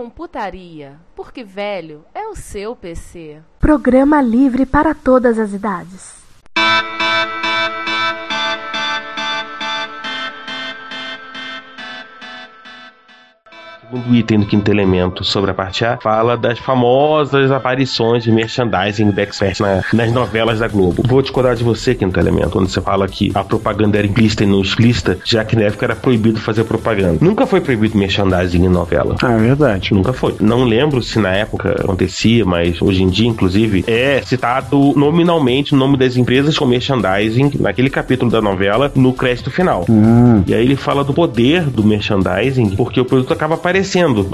Retrocomputaria, porque velho é o seu PC. Programa livre para todas as idades. Segundo item do quinto elemento sobre a parte A, fala das famosas aparições de merchandising do Expert na, nas novelas da Globo. Vou discordar de você, quinto elemento, onde você fala que a propaganda era implícita e não explícita, já que na época era proibido fazer propaganda. Nunca foi proibido merchandising em novela. Ah, é verdade. Nunca foi. Não lembro se na época acontecia, mas hoje em dia, inclusive, é citado nominalmente o nome das empresas com merchandising naquele capítulo da novela no crédito final. Hum. E aí ele fala do poder do merchandising, porque o produto acaba aparecendo,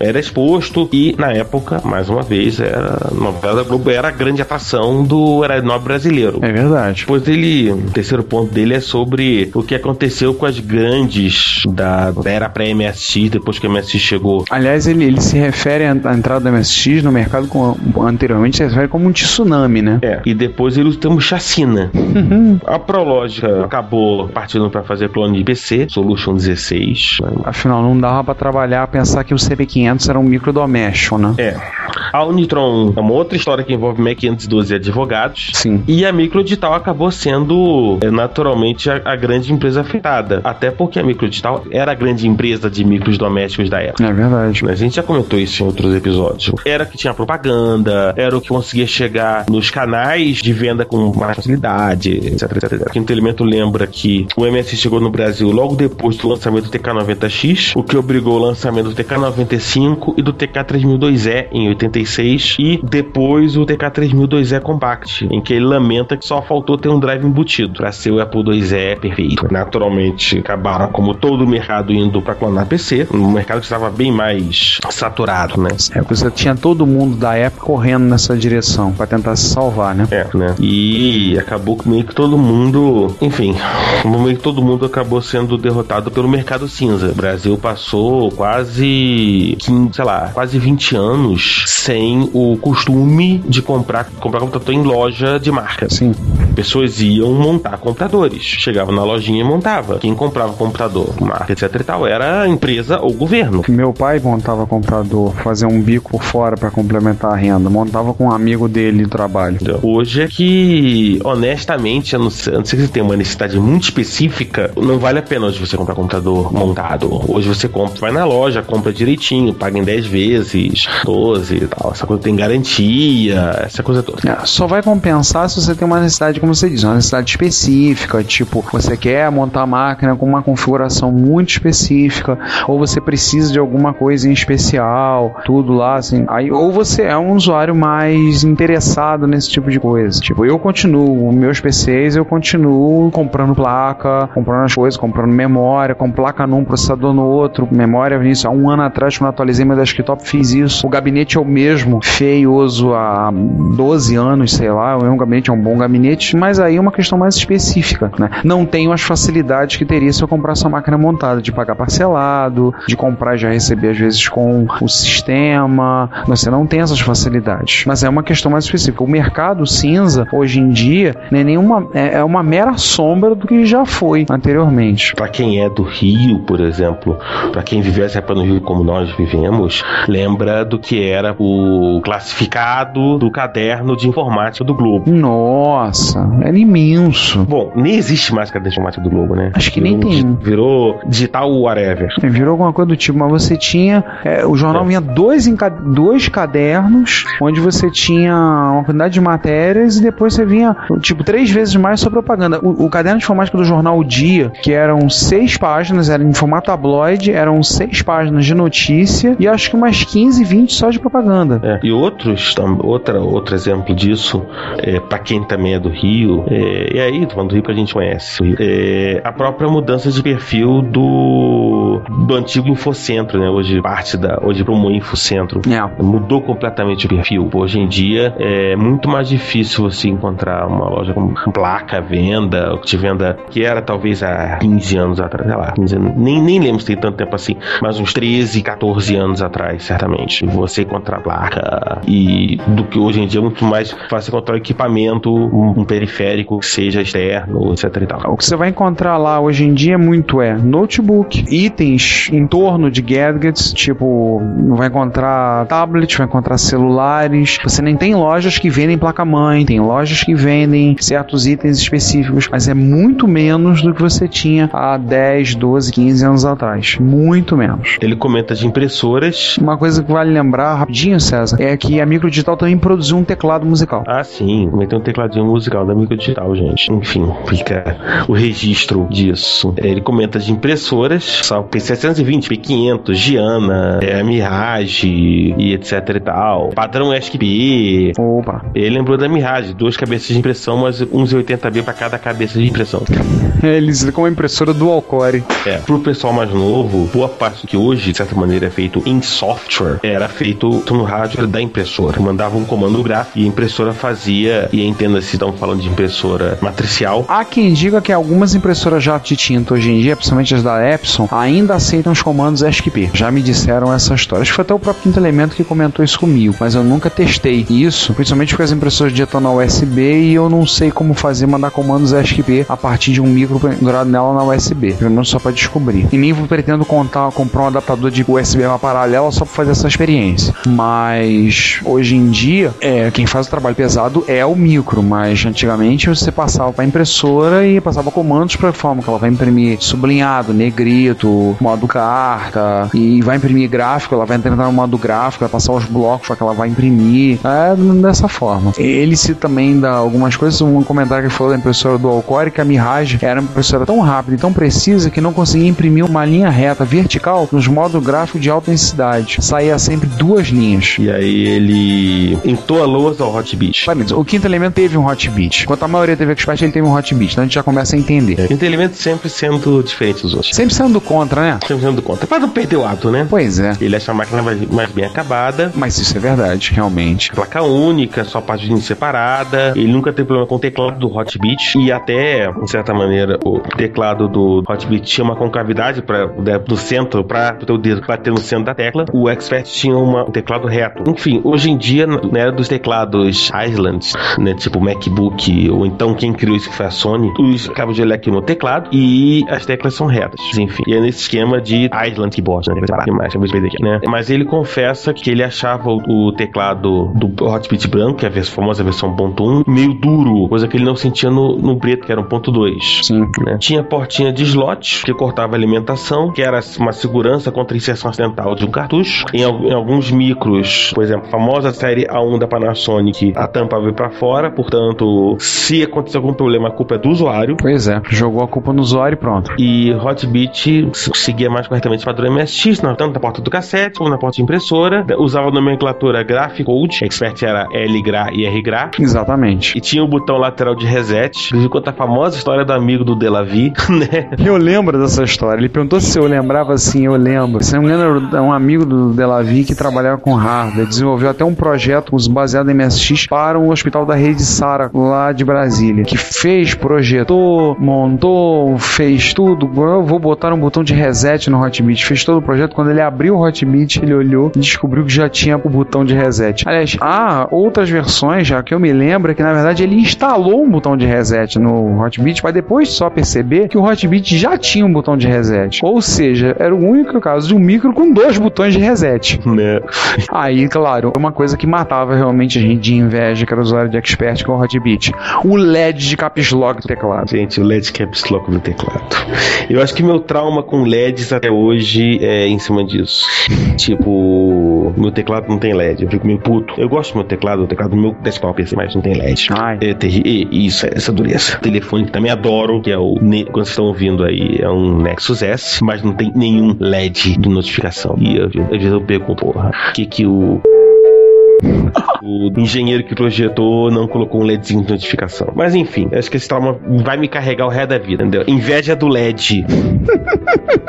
era exposto e na época, mais uma vez, era a novela da Globo era a grande atração do nobre brasileiro. É verdade. Depois ele, o terceiro ponto dele é sobre o que aconteceu com as grandes da, da era pré-MSX, depois que a MSX chegou. Aliás, ele, ele se refere à entrada do MSX no mercado com, anteriormente, se refere como um tsunami, né? É, e depois ele usa o termo chacina. a Prológica acabou partindo para fazer clone de PC, Solution 16. né? Afinal, não dava pra trabalhar, pensar que o CB500 era um microdoméstico, né? É. A Unitron é uma outra história que envolve Mac 512 advogados. Sim. E a Microdigital acabou sendo é, naturalmente a, a grande empresa afetada. Até porque a Microdigital era a grande empresa de micros domésticos da época. É verdade. A gente já comentou isso em outros episódios. Era que tinha propaganda, era o que conseguia chegar nos canais de venda com mais facilidade, etc, etc, etc. Quinto elemento lembra que o MS chegou no Brasil logo depois do lançamento do TK90X, o que obrigou o lançamento do TK95 e do TK3002E em 86 e depois o TK3002E Compact, em que ele lamenta que só faltou ter um drive embutido para ser o Apple IIe perfeito. Naturalmente, acabaram como todo o mercado indo para clonar PC, um mercado que estava bem mais saturado, né? É, você tinha todo mundo da época correndo nessa direção pra tentar se salvar, né? É, né? E acabou que meio que todo mundo, enfim, meio que todo mundo acabou sendo derrotado pelo mercado cinza. O Brasil passou quase, 15, sei lá, quase 20 anos sem o costume de comprar, comprar computador em loja de marca. Sim. Pessoas iam montar computadores. Chegavam na lojinha e montava. Quem comprava computador, marca, etc e tal, era a empresa ou governo. Meu pai montava computador, fazia um bico por fora pra complementar a renda. Montava com um amigo dele do trabalho. Entendeu? Hoje é que, honestamente, a não ser, a não ser que você tenha uma necessidade muito específica, não vale a pena hoje você comprar computador montado. Hoje você compra, vai na loja, compra direitinho, paga em 10 vezes, 12 e tal. Essa coisa tem garantia, essa coisa toda. É, só vai compensar se você tem uma necessidade, como você diz, uma necessidade específica, tipo, você quer montar a máquina com uma configuração muito específica, ou você precisa de alguma coisa em especial, tudo lá, assim. Aí, ou você é um usuário mais interessado nesse tipo de coisa. Tipo, eu continuo, meus PCs, eu continuo comprando placa, comprando as coisas, comprando memória, com placa num, processador no outro, memória nisso. Há um ano atrás, quando atualizei meu desktop, fiz isso. O gabinete é o mesmo, feioso há 12 anos, sei lá. O mesmo gabinete é um bom gabinete, mas aí é uma questão mais específica, né? Não tenho as facilidades que teria se eu comprasse uma máquina montada, de pagar parcelado, de comprar e já receber às vezes com o sistema. Você não tem essas facilidades. Mas é uma questão mais específica. O mercado cinza, hoje em dia, não é nenhuma. É é uma mera sombra do que já foi anteriormente. Pra quem é do Rio, por exemplo, pra quem viveu essa época no Rio como nós vivemos, lembra do que era o classificado do caderno de informática do Globo. Nossa, Era imenso. Bom, nem existe mais caderneta de informática do Globo, né? Acho que nem Virou- tem. Virou digital whatever. É, Virou alguma coisa do tipo, mas você tinha. é, o jornal É. vinha dois, dois cadernos, onde você tinha uma quantidade de matérias e depois você vinha, tipo, três vezes mais só propaganda. O, o caderno de informática do jornal O Dia, que eram seis páginas, era em formato tabloide, eram seis páginas de notícia e acho que umas 15, 20 só de propaganda. É, E outros, outra, outro exemplo disso, é, para quem também é do Rio, é, e aí, tô falando do Rio que a gente conhece, o é, a própria mudança de perfil do, do antigo Infocentro, né? Hoje parte da, hoje para um Infocentro. É. Mudou completamente o perfil. Hoje em dia é muito mais difícil você encontrar uma loja com placa, venda, ou que te venda, que era talvez há 15 anos atrás, sei lá, 15 anos, nem, nem lembro se tem tanto tempo assim, mas uns 13, 14 anos atrás, certamente. Você encontrar placa e do que hoje em dia é muito mais fácil encontrar equipamento, um, um periférico que seja externo, etc e tal. O que você vai encontrar lá hoje em dia muito é notebook, itens em torno de gadgets, tipo, vai encontrar tablet, vai encontrar celulares. Você nem tem lojas que vendem placa-mãe, tem lojas que vendem certos itens específicos, mas é muito menos do que você tinha há 10, 12, 15 anos atrás. Muito menos. Ele comenta de impressoras. Uma coisa que vale lembrar rapidinho, César, é que a Microdigital também produziu um teclado musical. Ah, sim, também tem um tecladinho musical da Micro Digital, gente. Enfim, fica o registro disso. Ele comenta de impressoras, só P720, P500, Giana, é, Mirage e etc e tal. Padrão ESC-P. Opa. Ele lembrou da Mirage, duas cabeças de impressão, mas 1180B para cada cabeça de impressão. Eles com uma impressora dual core. É, pro pessoal mais novo, boa parte do que hoje, de certa maneira, feito em software, era feito no hardware da impressora. Mandava um comando gráfico e a impressora fazia, e entenda-se, estão falando de impressora matricial. Há quem diga que algumas impressoras jato de tinta hoje em dia, principalmente as da Epson, ainda aceitam os comandos ESCP. Já me disseram essa história. Acho que foi até o próprio Quinto Elemento que comentou isso comigo, mas eu nunca testei isso, principalmente porque as impressoras de na USB e eu não sei como fazer mandar comandos ESCP a partir de um micro pendurado nela na USB. Pelo menos só para descobrir. E nem pretendo contar, comprar um adaptador de USB uma paralela só para fazer essa experiência. Mas hoje em dia, é, quem faz o trabalho pesado é o micro, mas antigamente você passava para impressora e passava comandos para forma que ela vai imprimir sublinhado, negrito, modo carta e vai imprimir gráfico, ela vai entrar no modo gráfico, vai passar os blocos que ela vai imprimir. É dessa forma. Ele cita também dá algumas coisas, um comentário que falou da impressora do Alcore que a Mirage era uma impressora tão rápida e tão precisa que não conseguia imprimir uma linha reta vertical nos modos gráficos de alta densidade. Saía sempre duas linhas. E aí ele entoa louas ao Hot Beat. O quinto elemento teve um hot beat. Enquanto a maioria teve expert, ele teve um hot beat. Então a gente já começa a entender. Quinto elemento sempre sendo diferente dos outros. Sempre sendo contra, né? Sempre sendo conta. Pra não perder o ato, né? Pois é. Ele acha a máquina mais, mais bem acabada. Mas isso é verdade, realmente. Placa única, só parte de separada. Ele nunca teve problema com o teclado do Hotbit. E até, de certa maneira, o teclado do Hotbit tinha uma concavidade pra, né, do centro para o teu dedo bater no centro da tecla. O Expert tinha uma, um teclado reto. Enfim, hoje em dia, na era dos teclados Islands, né, tipo MacBook, ou então quem criou isso que foi a Sony, os cabos de elec no teclado e as teclas são retas. Enfim, e é nesse esquema de Island Keyboard, né? Que mais, acabei de perder aqui, né? Mas ele confessa que ele achava o, o teclado do Hotbit branco, que é a vers- famosa versão ponto .1, meio duro, coisa que ele não sentia no, no preto, que era um ponto .2. Sim. né? Tinha portinha de slot que cortava a alimentação, que era uma segurança contra inserção acidental de um cartucho. Em, em alguns micros, por exemplo, a famosa série A1 da Panasonic, a tampa veio para fora, portanto, se acontecer algum problema, a culpa é do usuário. Pois é. Jogou a culpa no usuário e pronto. E Hotbit seguia mais corretamente o padrão MSX, tanto na porta do cassete como na porta de impressora. Usava a nomenclatura Graphic-Code, Expert era LGRA e RGRA. Exatamente. E tinha o botão lateral de reset. Inclusive, conta a famosa história do amigo do Delavi, né? Eu lembro dessa história. Ele perguntou se eu lembrava assim, eu lembro. Não me engano, é um amigo do Delavi que trabalhava com hardware. Desenvolveu até um projeto baseado em MSX para um hospital da rede Sara, lá de Brasília. Que fez, projetou, montou, fez tudo. Eu vou botar um botão de reset no Hotbit. Fez todo o projeto. Quando ele abriu o Hotbit, ele olhou e descobriu que já tinha o botão de reset. Aliás, há outras versões, já que eu me lembro, que na verdade ele instalou um botão de reset no Hotbit, para depois só perceber que o Hotbit já tinha um botão de reset. Ou seja, era o único caso de um micro com dois botões de reset. né? Aí, claro, uma coisa que matava realmente a gente de inveja, que era o usuário de expert com o Hotbit. o LED de caps lock do teclado. Gente, o LED caps lock no teclado. Eu acho que meu trauma com LEDs até hoje é em cima disso. Tipo, meu teclado não tem LED. Eu fico meio puto. Eu gosto do meu teclado, o teclado do meu desktop, assim, mas não tem LED. Ai. É terrível. Isso, essa dureza. Telefone que também adoro, que é o. Quando vocês estão ouvindo aí, é um Nexus S, mas não tem nenhum LED de notificação. E eu, às vezes eu pergunto, porra, o que que o. O engenheiro que projetou não colocou um LEDzinho de notificação. Mas enfim, acho que esse trauma vai me carregar o resto da vida, entendeu? Inveja do LED.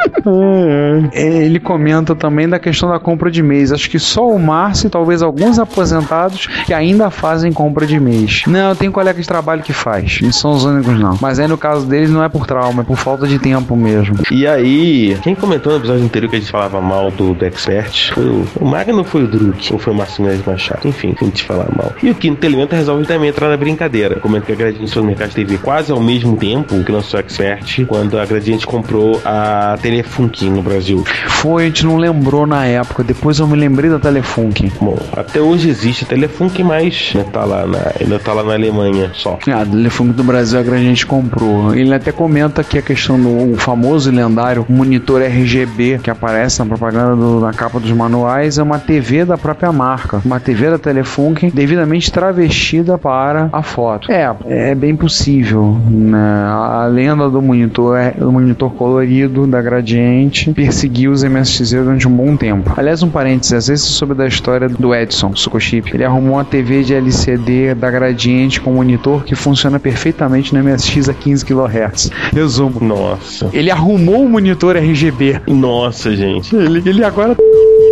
É, Ele comenta também da questão da compra de mês. Acho que só o Márcio e talvez alguns aposentados que ainda fazem compra de mês. Não, tem colega de trabalho que faz. Eles são os únicos, não. Mas aí no caso deles não é por trauma, é por falta de tempo mesmo. E aí, quem comentou no episódio anterior que a gente falava mal do, do Expert foi o, o Magno ou foi o Druk? Ou foi o Marcinho Machado? Enfim, a gente falar mal. E o Quinto Elemento resolve também entrar na brincadeira. Comenta que a Gradiente Supermercado teve quase ao mesmo tempo que lançou o Expert, quando a Gradiente comprou a Telefunken no Brasil. Foi, a gente não lembrou na época. Depois eu me lembrei da Telefunk. Bom, até hoje existe a Telefunken, mas ainda tá lá na, ainda tá lá na Alemanha só. Ah, do Telefunk do Brasil a gente comprou. Ele até comenta que a questão do famoso e lendário monitor RGB que aparece na propaganda do- na capa dos manuais é uma TV da própria marca. Uma TV da Telefunken devidamente travestida para a foto. É, é bem possível. Né? A lenda do monitor, é- do monitor colorido da Gradiente perseguiu os MSX durante um bom tempo. Aliás, um parênteses, às vezes soube da história do Edson Sukochip. Ele arrumou uma TV de LCD da Gradiente com monitor que funciona perfeitamente no MSX a 15 kHz. Resumo. Nossa. Ele arrumou o monitor RGB. Nossa, gente. Ele, ele agora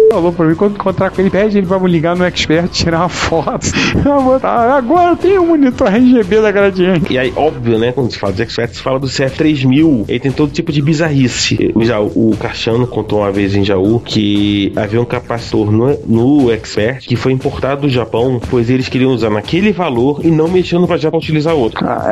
falou pra mim, quando encontrar com ele, pede ele pra me ligar no Expert, tirar uma foto. Botar, agora tem um monitor RGB da Gradiente. E aí, óbvio, né? Quando se fala dos experts, se fala do CF3000. Ele tem todo tipo de bizarrice. Já o Cachano contou uma vez em Jaú que havia um capacitor no, no Expert que foi importado do Japão, pois eles queriam usar naquele valor e não mexendo pra utilizar outro. Ah,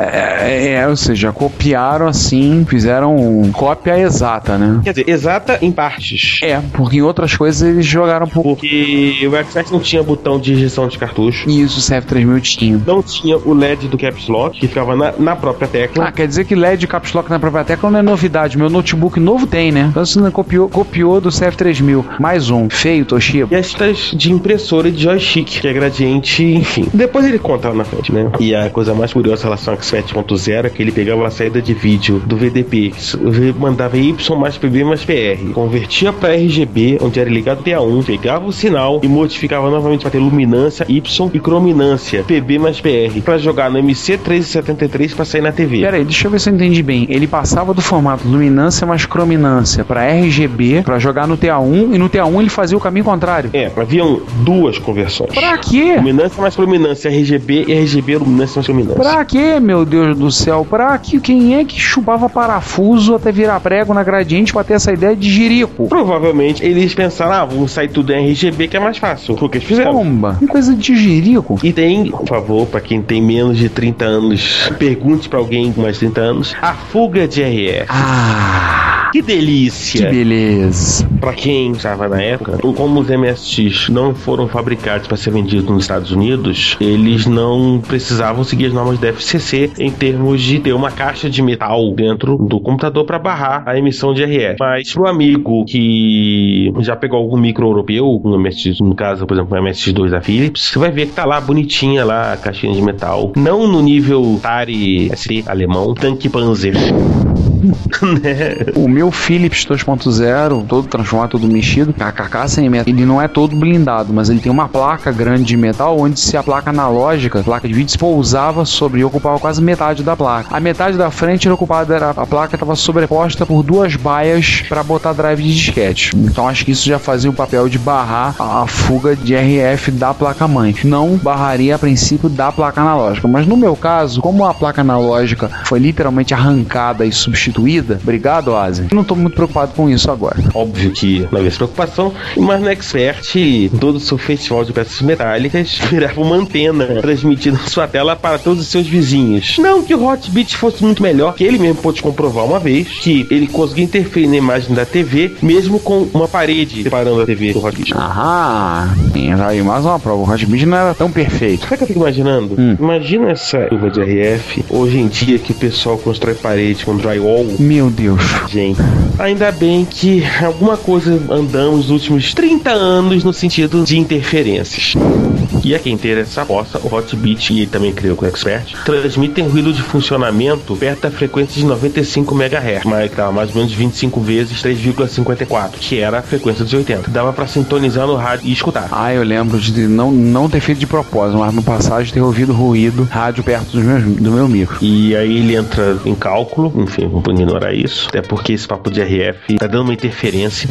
É, é, ou seja, copiaram assim, fizeram cópia exata, né? Quer dizer, exata em partes. É, porque em outras coisas eles jogaram por. Porque o Expert não tinha botão de injeção de cartucho. E isso o CF3000 tinha. Não tinha o LED do Caps Lock, que ficava na, na própria tecla. Ah, quer dizer que LED Caps Lock na própria tecla não é novidade. Meu notebook novo tem, né? Então você não copiou, copiou do CF3000. Mais um. Feio, Toshiba. E as de impressora e de joystick, que é gradiente, enfim. Depois ele conta lá na frente, né? E a coisa mais curiosa em relação ao X7.0 é que ele pegava a saída de vídeo do VDP, mandava Y mais PB mais PR, convertia para RGB, onde era ligado TA1, pegava o sinal e modificava novamente para ter luminância Y e crominância, PB mais PR, para jogar no MC1373 para sair na TV. Pera aí, deixa eu ver se eu entendi bem. Ele passava do formato luminância mais crominância para RGB para jogar no TA1 e no TA1 ele fazia o caminho contrário. É, haviam duas conversões. Pra quê? Luminância mais luminância, RGB e RGB luminância mais luminância. Pra quê, meu Deus do céu? Pra que quem é que chupava parafuso até virar prego na gradiente pra ter essa ideia de jirico? Provavelmente eles pensaram, ah, vamos sair tudo em RGB que é mais fácil. Foi o que eles fizeram. Bomba. Que coisa de jirico. E tem, por favor, pra quem tem menos de 30 anos, pergunte pra alguém com mais de 30 anos, a fuga de RF. Ah, Que que delícia! beleza. Pra quem estava na época, como os MSX não foram fabricados para ser vendidos nos Estados Unidos, eles não precisavam seguir as normas da FCC em termos de ter uma caixa de metal dentro do computador para barrar a emissão de RF. Mas pro amigo que já pegou algum micro europeu, um MSX, no caso, por exemplo, um MSX2 da Philips, você vai ver que tá lá bonitinha lá a caixinha de metal. Não no nível Tari ST alemão, tanque Panzer. O meu Philips 2.0, todo transformado, todo mexido, a carcaça em metal, ele não é todo blindado, mas ele tem uma placa grande de metal, onde se a placa analógica, placa de vídeo, se pousava sobre e ocupava quase metade da placa. A metade da frente era ocupada, era, a placa estava sobreposta por duas baias para botar drive de disquete. Então acho que isso já fazia o papel de barrar a, a fuga de RF da placa-mãe. Não barraria a princípio da placa analógica. Mas no meu caso, como a placa analógica foi literalmente arrancada e substituída Obrigado, Asa. Não tô muito preocupado com isso agora. Óbvio que não havia essa preocupação, mas no Expert, todo o seu festival de peças metálicas virava uma antena transmitindo sua tela para todos os seus vizinhos. Não que o Hotbit fosse muito melhor, que ele mesmo pôde comprovar uma vez que ele conseguia interferir na imagem da TV, mesmo com uma parede separando a TV do Hotbit. Ah, aí mais uma prova. O Hotbit não era tão perfeito. Sabe o que eu fico imaginando? Hum. Imagina essa curva de RF hoje em dia que o pessoal constrói parede com drywall. Meu Deus. Gente, ainda bem que alguma coisa andamos nos últimos 30 anos no sentido de interferências. E a quem ter essa aposta, o Hotbit e ele também criou com o Expert, transmitem ruído de funcionamento perto da frequência de 95 MHz, mas dava mais ou menos 25 vezes 3,54, que era a frequência dos 80. Dava para sintonizar no rádio e escutar. Ah, eu lembro de não, não ter feito de propósito, mas no passado ter ouvido ruído rádio perto dos meus, do meu micro. E aí ele entra em cálculo, enfim, vamos ignorar isso, até porque esse papo de RF tá dando uma interferência.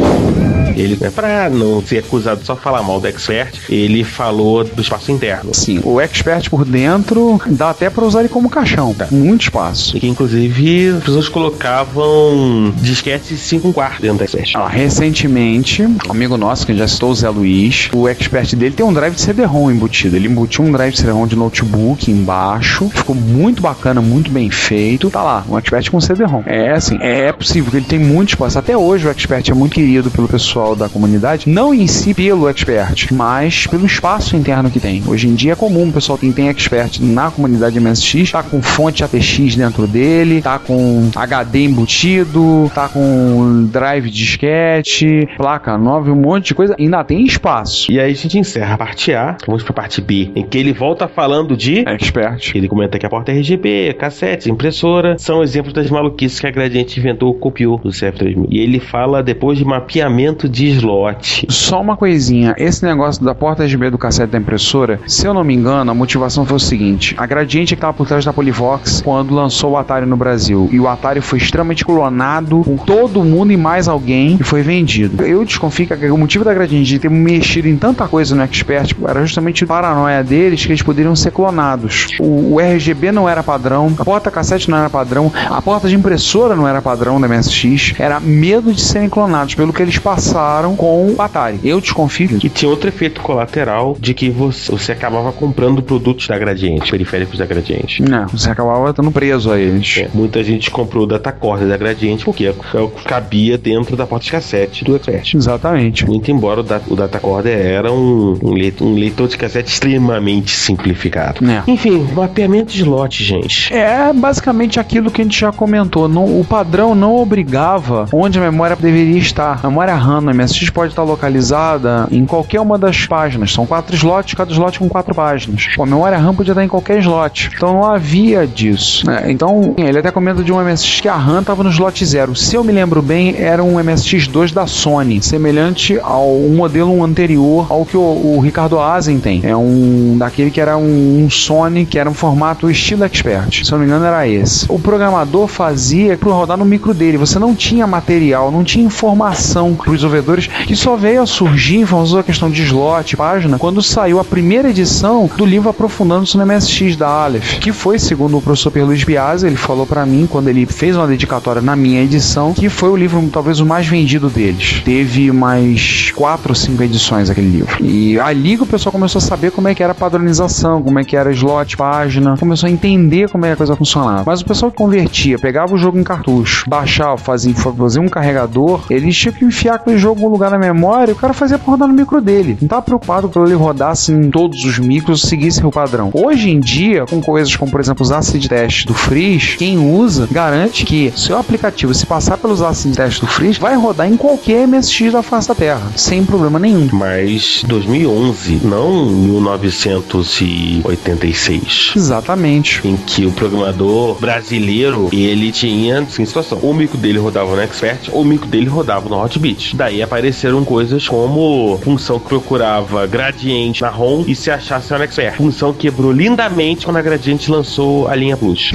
Ele, é pra não ser acusado só falar mal do Expert, ele falou do espaço interno. Sim, o Expert por dentro dá até para usar ele como caixão. Tá. Muito espaço. E que inclusive as pessoas colocavam disquete 5 quartos dentro do Expert. Ah, recentemente, um amigo nosso, que já citou o Zé Luiz, o expert dele tem um drive de CD-ROM embutido. Ele embutiu um drive de CD-ROM de notebook embaixo. Ficou muito bacana, muito bem feito. Tá lá, um expert com CD-ROM. É assim, é possível que ele tem muito espaço. Até hoje o expert é muito querido pelo pessoal da comunidade. Não em si pelo expert, mas pelo espaço interno que tem. Hoje em dia é comum o pessoal tem, tem expert na comunidade MSX, tá com fonte ATX dentro dele, tá com HD embutido, tá com drive disquete, placa nova, um monte de coisa. Ainda tem espaço. E aí a gente encerra a parte A, vamos pra parte B, em que ele volta falando de. Expert. Ele comenta que a porta RGB, cassete, impressora são exemplos das maluquices que a Gradiente inventou ou copiou do CF3000. E ele fala depois de mapeamento de slot. Só uma coisinha, esse negócio da porta RGB do cassete da impressora, se eu não me engano, a motivação foi o seguinte: a Gradiente estava por trás da Polivox quando lançou o Atari no Brasil. E o Atari foi extremamente clonado com todo mundo e mais alguém e foi vendido. Eu desconfio que o motivo da Gradiente de ter mexido em tanta coisa no Expert era justamente a paranoia deles que eles poderiam ser clonados. O, o RGB não era padrão, a porta cassete não era padrão, a porta de impressora não era padrão da MSX. Era medo de serem clonados pelo que eles passaram com o Atari. Eu desconfio. E tinha outro efeito colateral de que você, você acabava comprando produtos da Gradiente, periféricos da Gradiente. Não, você acabava estando preso a eles. É, muita gente comprou o datacorder da Gradiente porque é o que cabia dentro da porta de cassete do Expert. Exatamente. Muito embora o, da, o datacorder era um, um, leitor, um leitor de cassete extremamente simplificado. É. Enfim, mapeamento de slot, gente. É basicamente aquilo que a gente já comentou. Não, o padrão não obrigava onde a memória deveria estar. A memória RAM no MSX pode estar localizada em qualquer uma das páginas. São quatro slots, cada slot com quatro páginas. Pô, a memória RAM podia estar em qualquer slot. Então não havia disso. né? Então, ele até comenta de um MSX que a RAM estava no slot zero. Se eu me lembro bem, era um MSX2 da Sony, semelhante ao um modelo anterior ao que o, o Ricardo Azen tem. É um daquele que era um, um Sony que era um formato estilo Expert. Se eu não me engano, era esse. O programador fazia para rodar no micro dele. Você não tinha material, não tinha informação para os desenvolvedores que só veio a surgir em função da questão de slot, página, quando saiu a primeira edição do livro aprofundando-se no MSX da Aleph, que foi, segundo o professor Pierre Luiz ele falou para mim quando ele fez uma dedicatória na minha edição, que foi o livro talvez o mais vendido deles. Teve mais quatro ou cinco edições aquele livro. E ali que o pessoal começou a saber como é que era a padronização, como é que era slot, página, começou a entender como é que a coisa funcionava. Mas o pessoal que convertia, pegava o jogo em cartucho, baixava, fazia, fazia um carregador, eles tinham que enfiar aquele jogo em um lugar na memória e o cara fazia pra rodar no micro dele. Não tava preocupado que ele rodasse em todos os micros seguisse o padrão. Hoje em dia, com coisas como, por exemplo, os acid tests do Freeze, quem usa garante que seu aplicativo, se passar pelos acid tests do Freeze, vai rodar em qualquer MSX da face da Terra, sem problema nenhum. Mas 2011, não 1986. Exatamente. Em que o programador brasileiro, ele tinha, assim, situação. O mico dele rodava no Expert, ou o mico dele rodava no Hotbit. Daí apareceram coisas como função que procurava gradiente na E se achasse no Expert. Função quebrou lindamente quando a Gradiente lançou a linha Plus.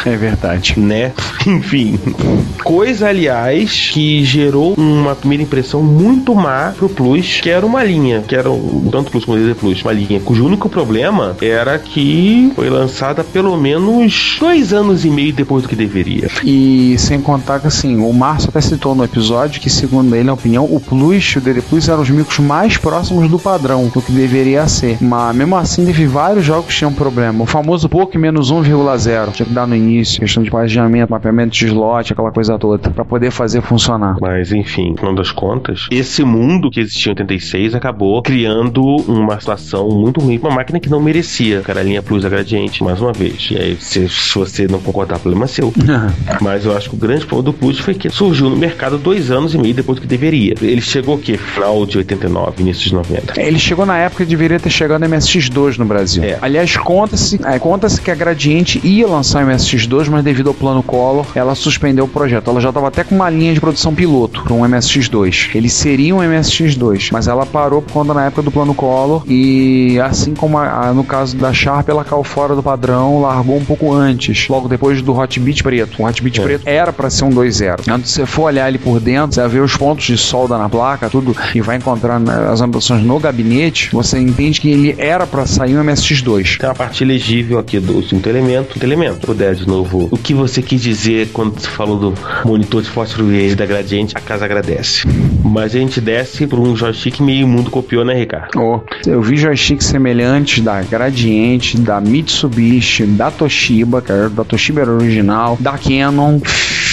É verdade. né? Enfim. Coisa, aliás, que gerou uma primeira impressão muito má pro Plus, que era uma linha, que era um, tanto Plus como DD Plus, uma linha cujo único problema era que foi lançada pelo menos dois anos e meio depois do que deveria. E sem contar que assim, o Márcio até citou no episódio que, segundo ele, na opinião, o Plus e o DD Plus eram os micros mais próximos do padrão, do que deveria ser. Mas mesmo assim, teve vários jogos que tinham problema. O famoso POC menos 1,0. Tinha que dar no início, questão de paginamento, mapeamento de slot, aquela coisa toda, pra poder fazer funcionar. Mas enfim, no das contas, esse mundo que existia em 86 acabou criando uma situação muito ruim pra uma máquina que não merecia. Era a linha Plus a Gradiente, mais uma vez. E aí, se, se você não concordar, problema é seu. Mas eu acho que o grande problema do Plus foi que surgiu no mercado dois anos e meio depois do que deveria. Ele chegou o quê? Final de 89, início de 90. Ele chegou na época que deveria ter chegado no MSX2 no Brasil. É. Aliás, conta-se é, conta que a Gradiente ia lançar o MSX2, mas devido ao plano Collor, ela suspendeu o projeto. Ela já estava até com uma linha de produção piloto para um MSX2. Ele seria um MSX2, mas ela parou por conta na época do plano Collor e assim como a- a- no caso da Sharp, ela caiu fora do padrão, largou um pouco antes, logo depois do Hot Beat preto. O Hot Beat É. preto era para ser um 2.0. Quando você for olhar ali por dentro, você vai ver os pontos de solda na placa, tudo, e vai encontrar né, as anotações no gabinete, você entende que ele era para sair um MSX2. Tem uma parte legível aqui do quinto elemento. Quinto elemento. Puder de novo. O que você quis dizer quando falou do monitor de fósforo verde da Gradiente, a casa agradece. Mas a gente desce por um joystick meio mundo copiou, né, Ricardo? Oh, eu vi joysticks semelhantes da Gradiente, da Mitsubishi, da Toshiba, que era, da Toshiba era original, da Canon,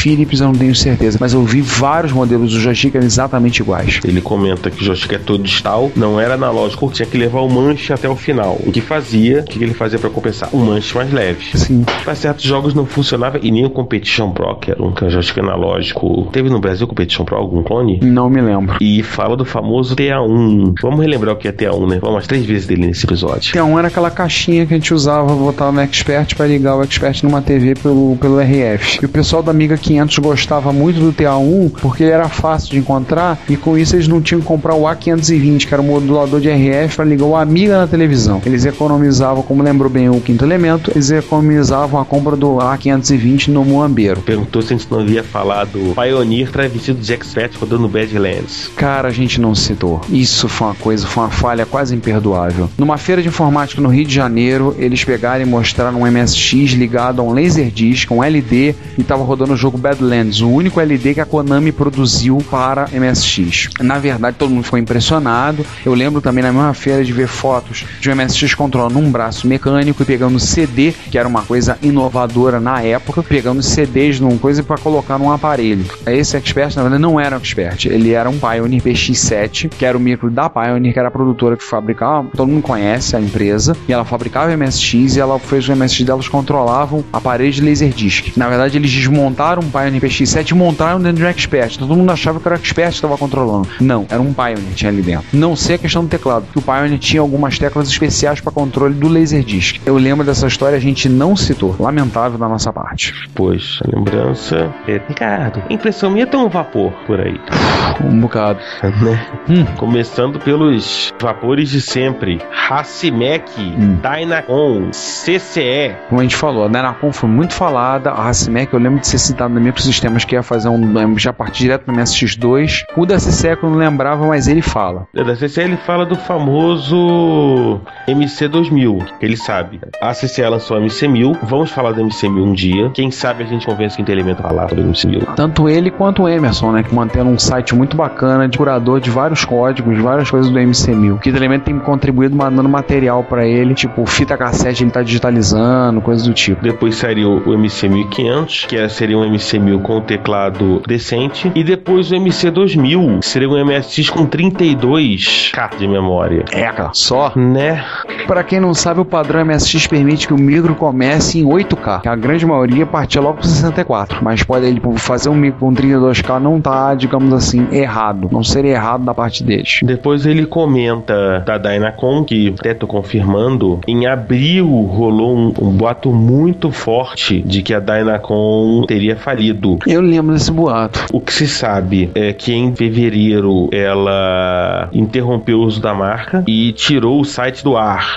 Philips eu não tenho certeza, mas eu vi vários modelos do joystick exatamente iguais. Ele comenta que o joystick é todo digital, não era analógico, tinha que levar o manche até o final. O que fazia, o que ele fazia pra compensar? Um manche mais leve. Sim. Para certos jogos não funcionava e nem o Competition Pro, que era um joystick analógico. Teve no Brasil Competition Pro algum clone? Não me lembro. E fala do famoso TA1. Vamos relembrar o que é TA1, né? Vamos três vezes dele nesse episódio. T1 era aquela caixinha que a gente usava, botava no Expert para ligar o Expert numa TV pelo, pelo RF. E o pessoal da Amiga 500 gostava muito do TA1 porque ele era fácil de encontrar e com isso eles não tinham que comprar o A520, que era o modulador de RF para ligar o Amiga na televisão. Eles economizavam, como lembrou bem o quinto elemento, eles economizavam a compra do A520 no Muambeiro. Perguntou se a gente não havia falado Pioneer travestido de Expert rodando Cara, a gente não citou. Isso foi uma coisa, foi uma falha quase imperdoável. Numa feira de informática no Rio de Janeiro, eles pegaram e mostraram um MSX ligado a um Laserdisc, um LD, e tava rodando o jogo Badlands, o único LD que a Konami produziu para MSX. Na verdade, todo mundo ficou impressionado. Eu lembro também na mesma feira de ver fotos de um MSX controlando um braço mecânico e pegando CD, que era uma coisa inovadora na época, pegando CDs numa coisa para colocar num aparelho. Esse Expert, na verdade, não era um Expert, ele era um Pioneer PX7, que era o micro da Pioneer, que era a produtora que fabricava, todo mundo conhece a empresa, e ela fabricava MSX e ela fez o MSX delas controlavam aparelhos de Laserdisc. Na verdade, eles desmontaram um Pioneer PX7 e montaram dentro de um Expert. Todo mundo achava que era o Expert que estava controlando. Não, era um Pioneer que tinha ali dentro. Não sei a questão do teclado, porque o Pioneer tinha algumas teclas especiais para controle do Laserdisc. Eu lembro dessa história, a gente não citou. Lamentável da nossa parte. Pois, a lembrança é. Ricardo, a impressão minha tem um vapor por aí. Um bocado. né? Hum. Começando pelos vapores de sempre: Racimec, Hum. Dynacon, CCE. Como a gente falou, a Dynacon foi muito falada, a Racimec eu lembro de ser citado no Microsistemas que ia fazer um já partir direto no MSX2. O da CCE eu não lembrava, mas ele fala. Da CCE ele fala do famoso MC2000, que ele sabe. A CCE lançou a MC1000, vamos falar do MC1000 um dia. Quem sabe a gente convence quem tem elemento a falar sobre o MC1000. Tanto ele quanto o Emerson, né? Que mantendo um site muito bacana de curador de vários códigos, várias coisas do MC1000. Que elemento tem contribuído mandando material pra ele, tipo fita cassete ele tá digitalizando, coisas do tipo. Depois saiu o MC1500, que seria um MC1000 com teclado decente. E depois o MC2000, que seria um MSX com 32K de memória. É, cara, só. Né? Pra quem não sabe, o padrão MSX permite que o micro comece em 8K. que A grande maioria partia logo pro 64. Mas pode ele fazer um micro com 32K não tá, digamos assim, errado. Não seria errado da parte deles. Depois ele comenta da Dynacon, que até tô confirmando, em abril rolou um, um boato muito forte de que a Dynacon teria falido. Eu lembro desse boato. O que se sabe é que em fevereiro ela interrompeu o uso da marca e tirou o site do ar.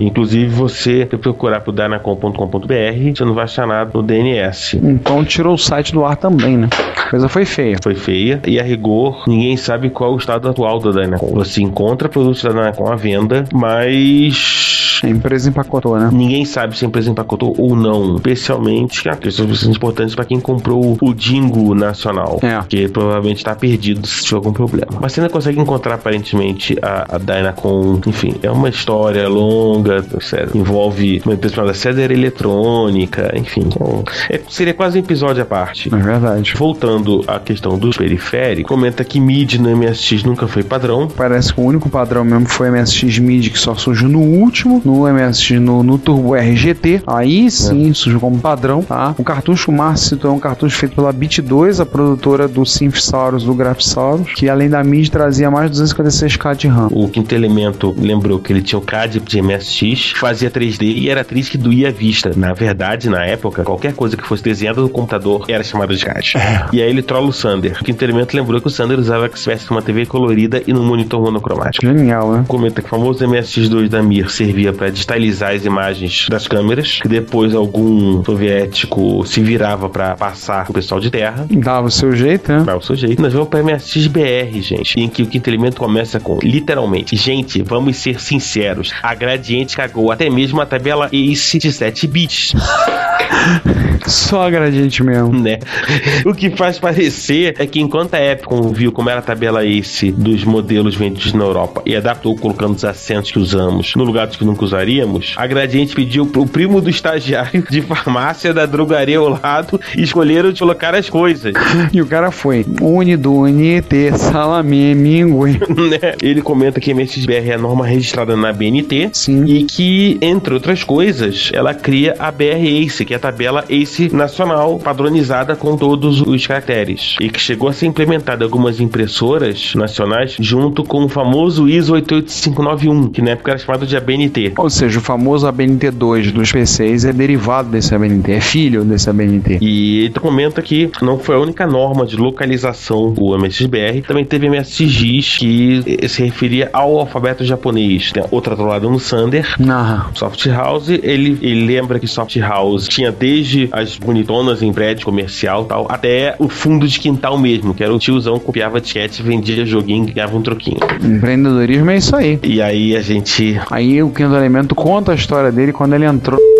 Inclusive, você se procurar por dynacom.com.br, você não vai achar nada no DNS. Então tirou o site do ar também, né? A coisa foi feia. Foi feia e a rigor ninguém sabe qual é o estado atual da Dynacom. Você encontra produtos da Dynacom à venda, mas A empresa empacotou, né? Ninguém sabe se a empresa empacotou ou não. Especialmente a questões bastante importantes para quem comprou o Dingo nacional. É. Que provavelmente está perdido se tiver algum problema. Mas você ainda consegue encontrar aparentemente a, a Dynacon. Enfim, é uma história longa, sério, envolve uma empresa chamada Cedar Eletrônica, enfim. Então, é- seria quase um episódio à parte. É verdade. Voltando à questão dos periféricos, comenta que MIDI no MSX nunca foi padrão. Parece que o único padrão mesmo foi MSX MIDI que só surgiu no último, no MSX, no, no Turbo RGT. Aí sim surgiu como padrão, tá? O cartucho que o Márcio citou é um cartucho feito pela Bit2, a produtora do Synthosaurus, do Graphisaurus, que além da MIDI trazia mais de 256k de RAM. O quinto elemento lembrou que ele tinha o CAD de MSX, fazia 3D e era atriz que doía a vista. Na verdade, na época, qualquer coisa que fosse desenhada no computador era chamada de CAD. E aí ele trola o Sander. O quinto elemento lembrou que o Sander usava XPS uma TV colorida e num monitor monocromático. Genial, né? Comenta que o famoso MSX2 da Mir servia para digitalizar as imagens das câmeras, que depois algum soviético se virava para passar o pessoal de terra. Dava o seu jeito, né? Para o seu jeito. Nós vamos para MSX BR, gente, em que o quinto elemento começa com, literalmente, gente, vamos ser sinceros, a Gradiente cagou até mesmo a tabela ACE de 7 bits, Só a gradiente mesmo. né? O que faz parecer é que enquanto a Epcom viu como era a tabela ACE dos modelos vendidos na Europa e adaptou colocando os acentos que usamos no lugar dos que nunca usaríamos, a Gradiente pediu pro primo do estagiário de farmácia da drogaria ao lado e escolheram de colocar as coisas. E o cara foi Unidune, Salamé, Mingue. né? Ele comenta que a MSXBR é a norma registrada na BNT Sim. e que, entre outras coisas, ela cria a BR ACE, que é a tabela ACE nacional, padronizada com todos os caracteres, e que chegou a ser implementada em algumas impressoras nacionais junto com o famoso ISO 88591, que na época era chamado de ABNT. Ou seja, o famoso ABNT2 dos PCs é derivado desse ABNT, é filho desse ABNT. E ele comenta que não foi a única norma de localização do MSXBR, também teve MSX que se referia ao alfabeto japonês. Tem outra trollada no Sander, Ah, Soft House, ele, ele lembra que Soft House tinha desde as bonitonas em prédio comercial tal, até o fundo de quintal mesmo, que era o tiozão que copiava disquete, vendia joguinho e ganhava um troquinho. empreendedorismo é isso aí. E aí a gente. Aí o quinto conta a história dele quando ele entrou.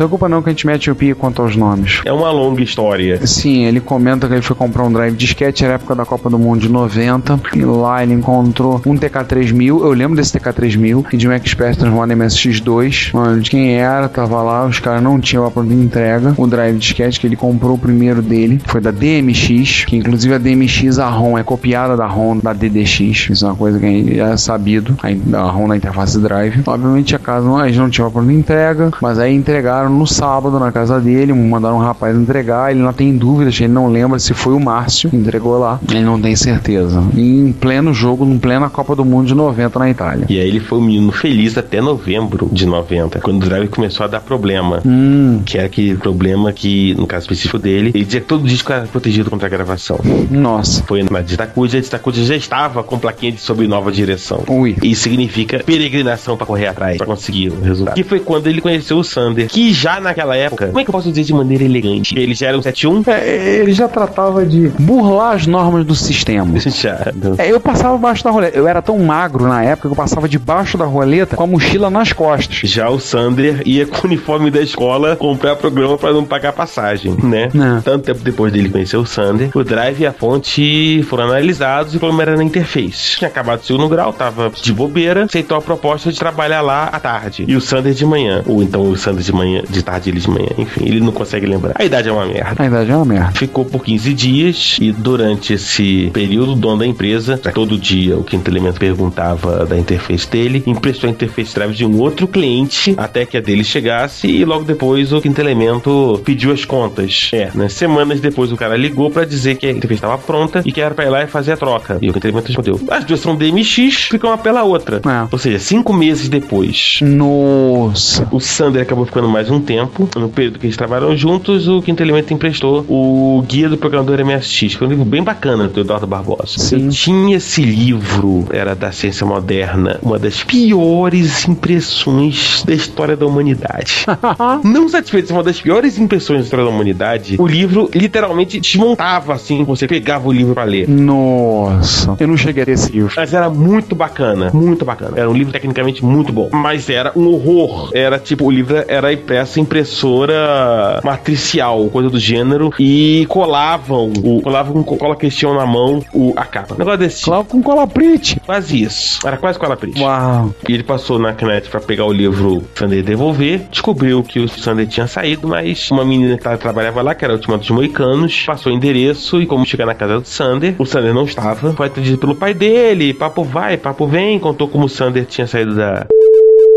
Não se preocupa não que a gente mete o pia quanto aos nomes. É uma longa história. Sim, ele comenta que ele foi comprar um drive disquete na época da Copa do Mundo de 90. E lá ele encontrou um TK3000. Eu lembro desse TK3000. E de um Expert transformado em MSX2. Mano, de quem era, tava lá. Os caras não tinham a pronta entrega. O drive disquete que ele comprou o primeiro dele foi da DMX. Que inclusive a DMX, a ROM é copiada da ROM da DDX. Isso é uma coisa que é sabido. A ROM da interface drive. Obviamente a casa não, eles não tinham pronta entrega. Mas aí entregaram no sábado na casa dele. Mandaram um rapaz entregar. Ele não tem dúvidas, ele não lembra se foi o Márcio que entregou lá. Ele não tem certeza. E em pleno jogo, em plena Copa do Mundo de 90 na Itália. E aí ele foi um menino feliz até novembro de 90, quando o drive começou a dar problema. Hum, Que era aquele problema que, no caso específico dele, ele dizia que todo disco era protegido contra a gravação. nossa. Foi na Ditacuja, a Ditacuja já estava com plaquinha de sob nova direção. Ui. Isso significa peregrinação pra correr atrás, pra conseguir o resultado. Que foi quando ele conheceu o Sander, que já naquela época, como é que eu posso dizer de maneira elegante? Ele já era um 71? É, ele já tratava de burlar as normas do sistema. já. É, eu passava debaixo da roleta. Eu era tão magro na época que eu passava debaixo da roleta com a mochila nas costas. Já o Sander ia com o uniforme da escola comprar programa pra não pagar passagem, né? É. Tanto tempo depois dele conhecer o Sander, o drive e a fonte foram analisados e o problema era na interface. Tinha acabado o segundo grau, tava de bobeira, aceitou a proposta de trabalhar lá à tarde. E o Sander de manhã. Ou então o Sander de manhã, de tarde ele de manhã. Enfim, ele não consegue lembrar. A idade é uma merda. A idade é uma merda. Ficou por 15 dias e durante esse período o dono da empresa, todo dia o quinto elemento perguntava da interface dele, emprestou a interface drive de um outro cliente até que a dele chegasse e logo depois o quinto elemento pediu as contas. É, né? Semanas depois o cara ligou pra dizer que a interface estava pronta e que era pra ir lá e fazer a troca. E o quinto elemento respondeu: as duas são DMX, fica uma pela outra. É. Ou seja, cinco meses depois. Nossa. O Sander acabou ficando mais um tempo. No período que eles trabalharam juntos, o Quinto Elemento emprestou o Guia do Programador MSX, que é um livro bem bacana do Eduardo Barbosa. Sim. Eu tinha esse livro, era da ciência moderna, uma das piores impressões da história da humanidade. Não satisfeito de ser uma das piores impressões da história da humanidade, o livro literalmente desmontava assim, você pegava o livro pra ler. Nossa, eu não cheguei a esse livro. Mas era muito bacana, muito bacana. Era um livro tecnicamente muito bom. Mas era um horror. Era tipo, o livro era impresso em impressora matricial, coisa do gênero, e colavam, o, colavam com cola questão na mão o, a capa. Um negócio desse tipo. Claro, com cola print. Quase isso. Era quase cola print. Uau. E ele passou na Knet pra pegar o livro Sander devolver. Descobriu que o Sander tinha saído, mas uma menina que trabalhava lá, que era a última dos moicanos, passou o endereço e como chegar na casa do Sander, o Sander não estava. Foi atendido pelo pai dele, papo vai, papo vem, contou como o Sander tinha saído da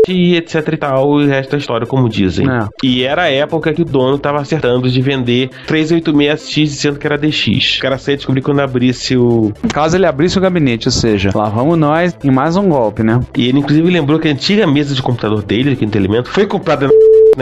e etc e tal, e o resto da história, como dizem. É. E era a época que o dono tava acertando de vender 386X dizendo que era DX. O cara só ia descobrir quando abrisse o. Caso ele abrisse o gabinete, ou seja, lá vamos nós em mais um golpe, né? E ele, inclusive, lembrou que a antiga mesa de computador dele, do Quinto Elemento, foi comprada na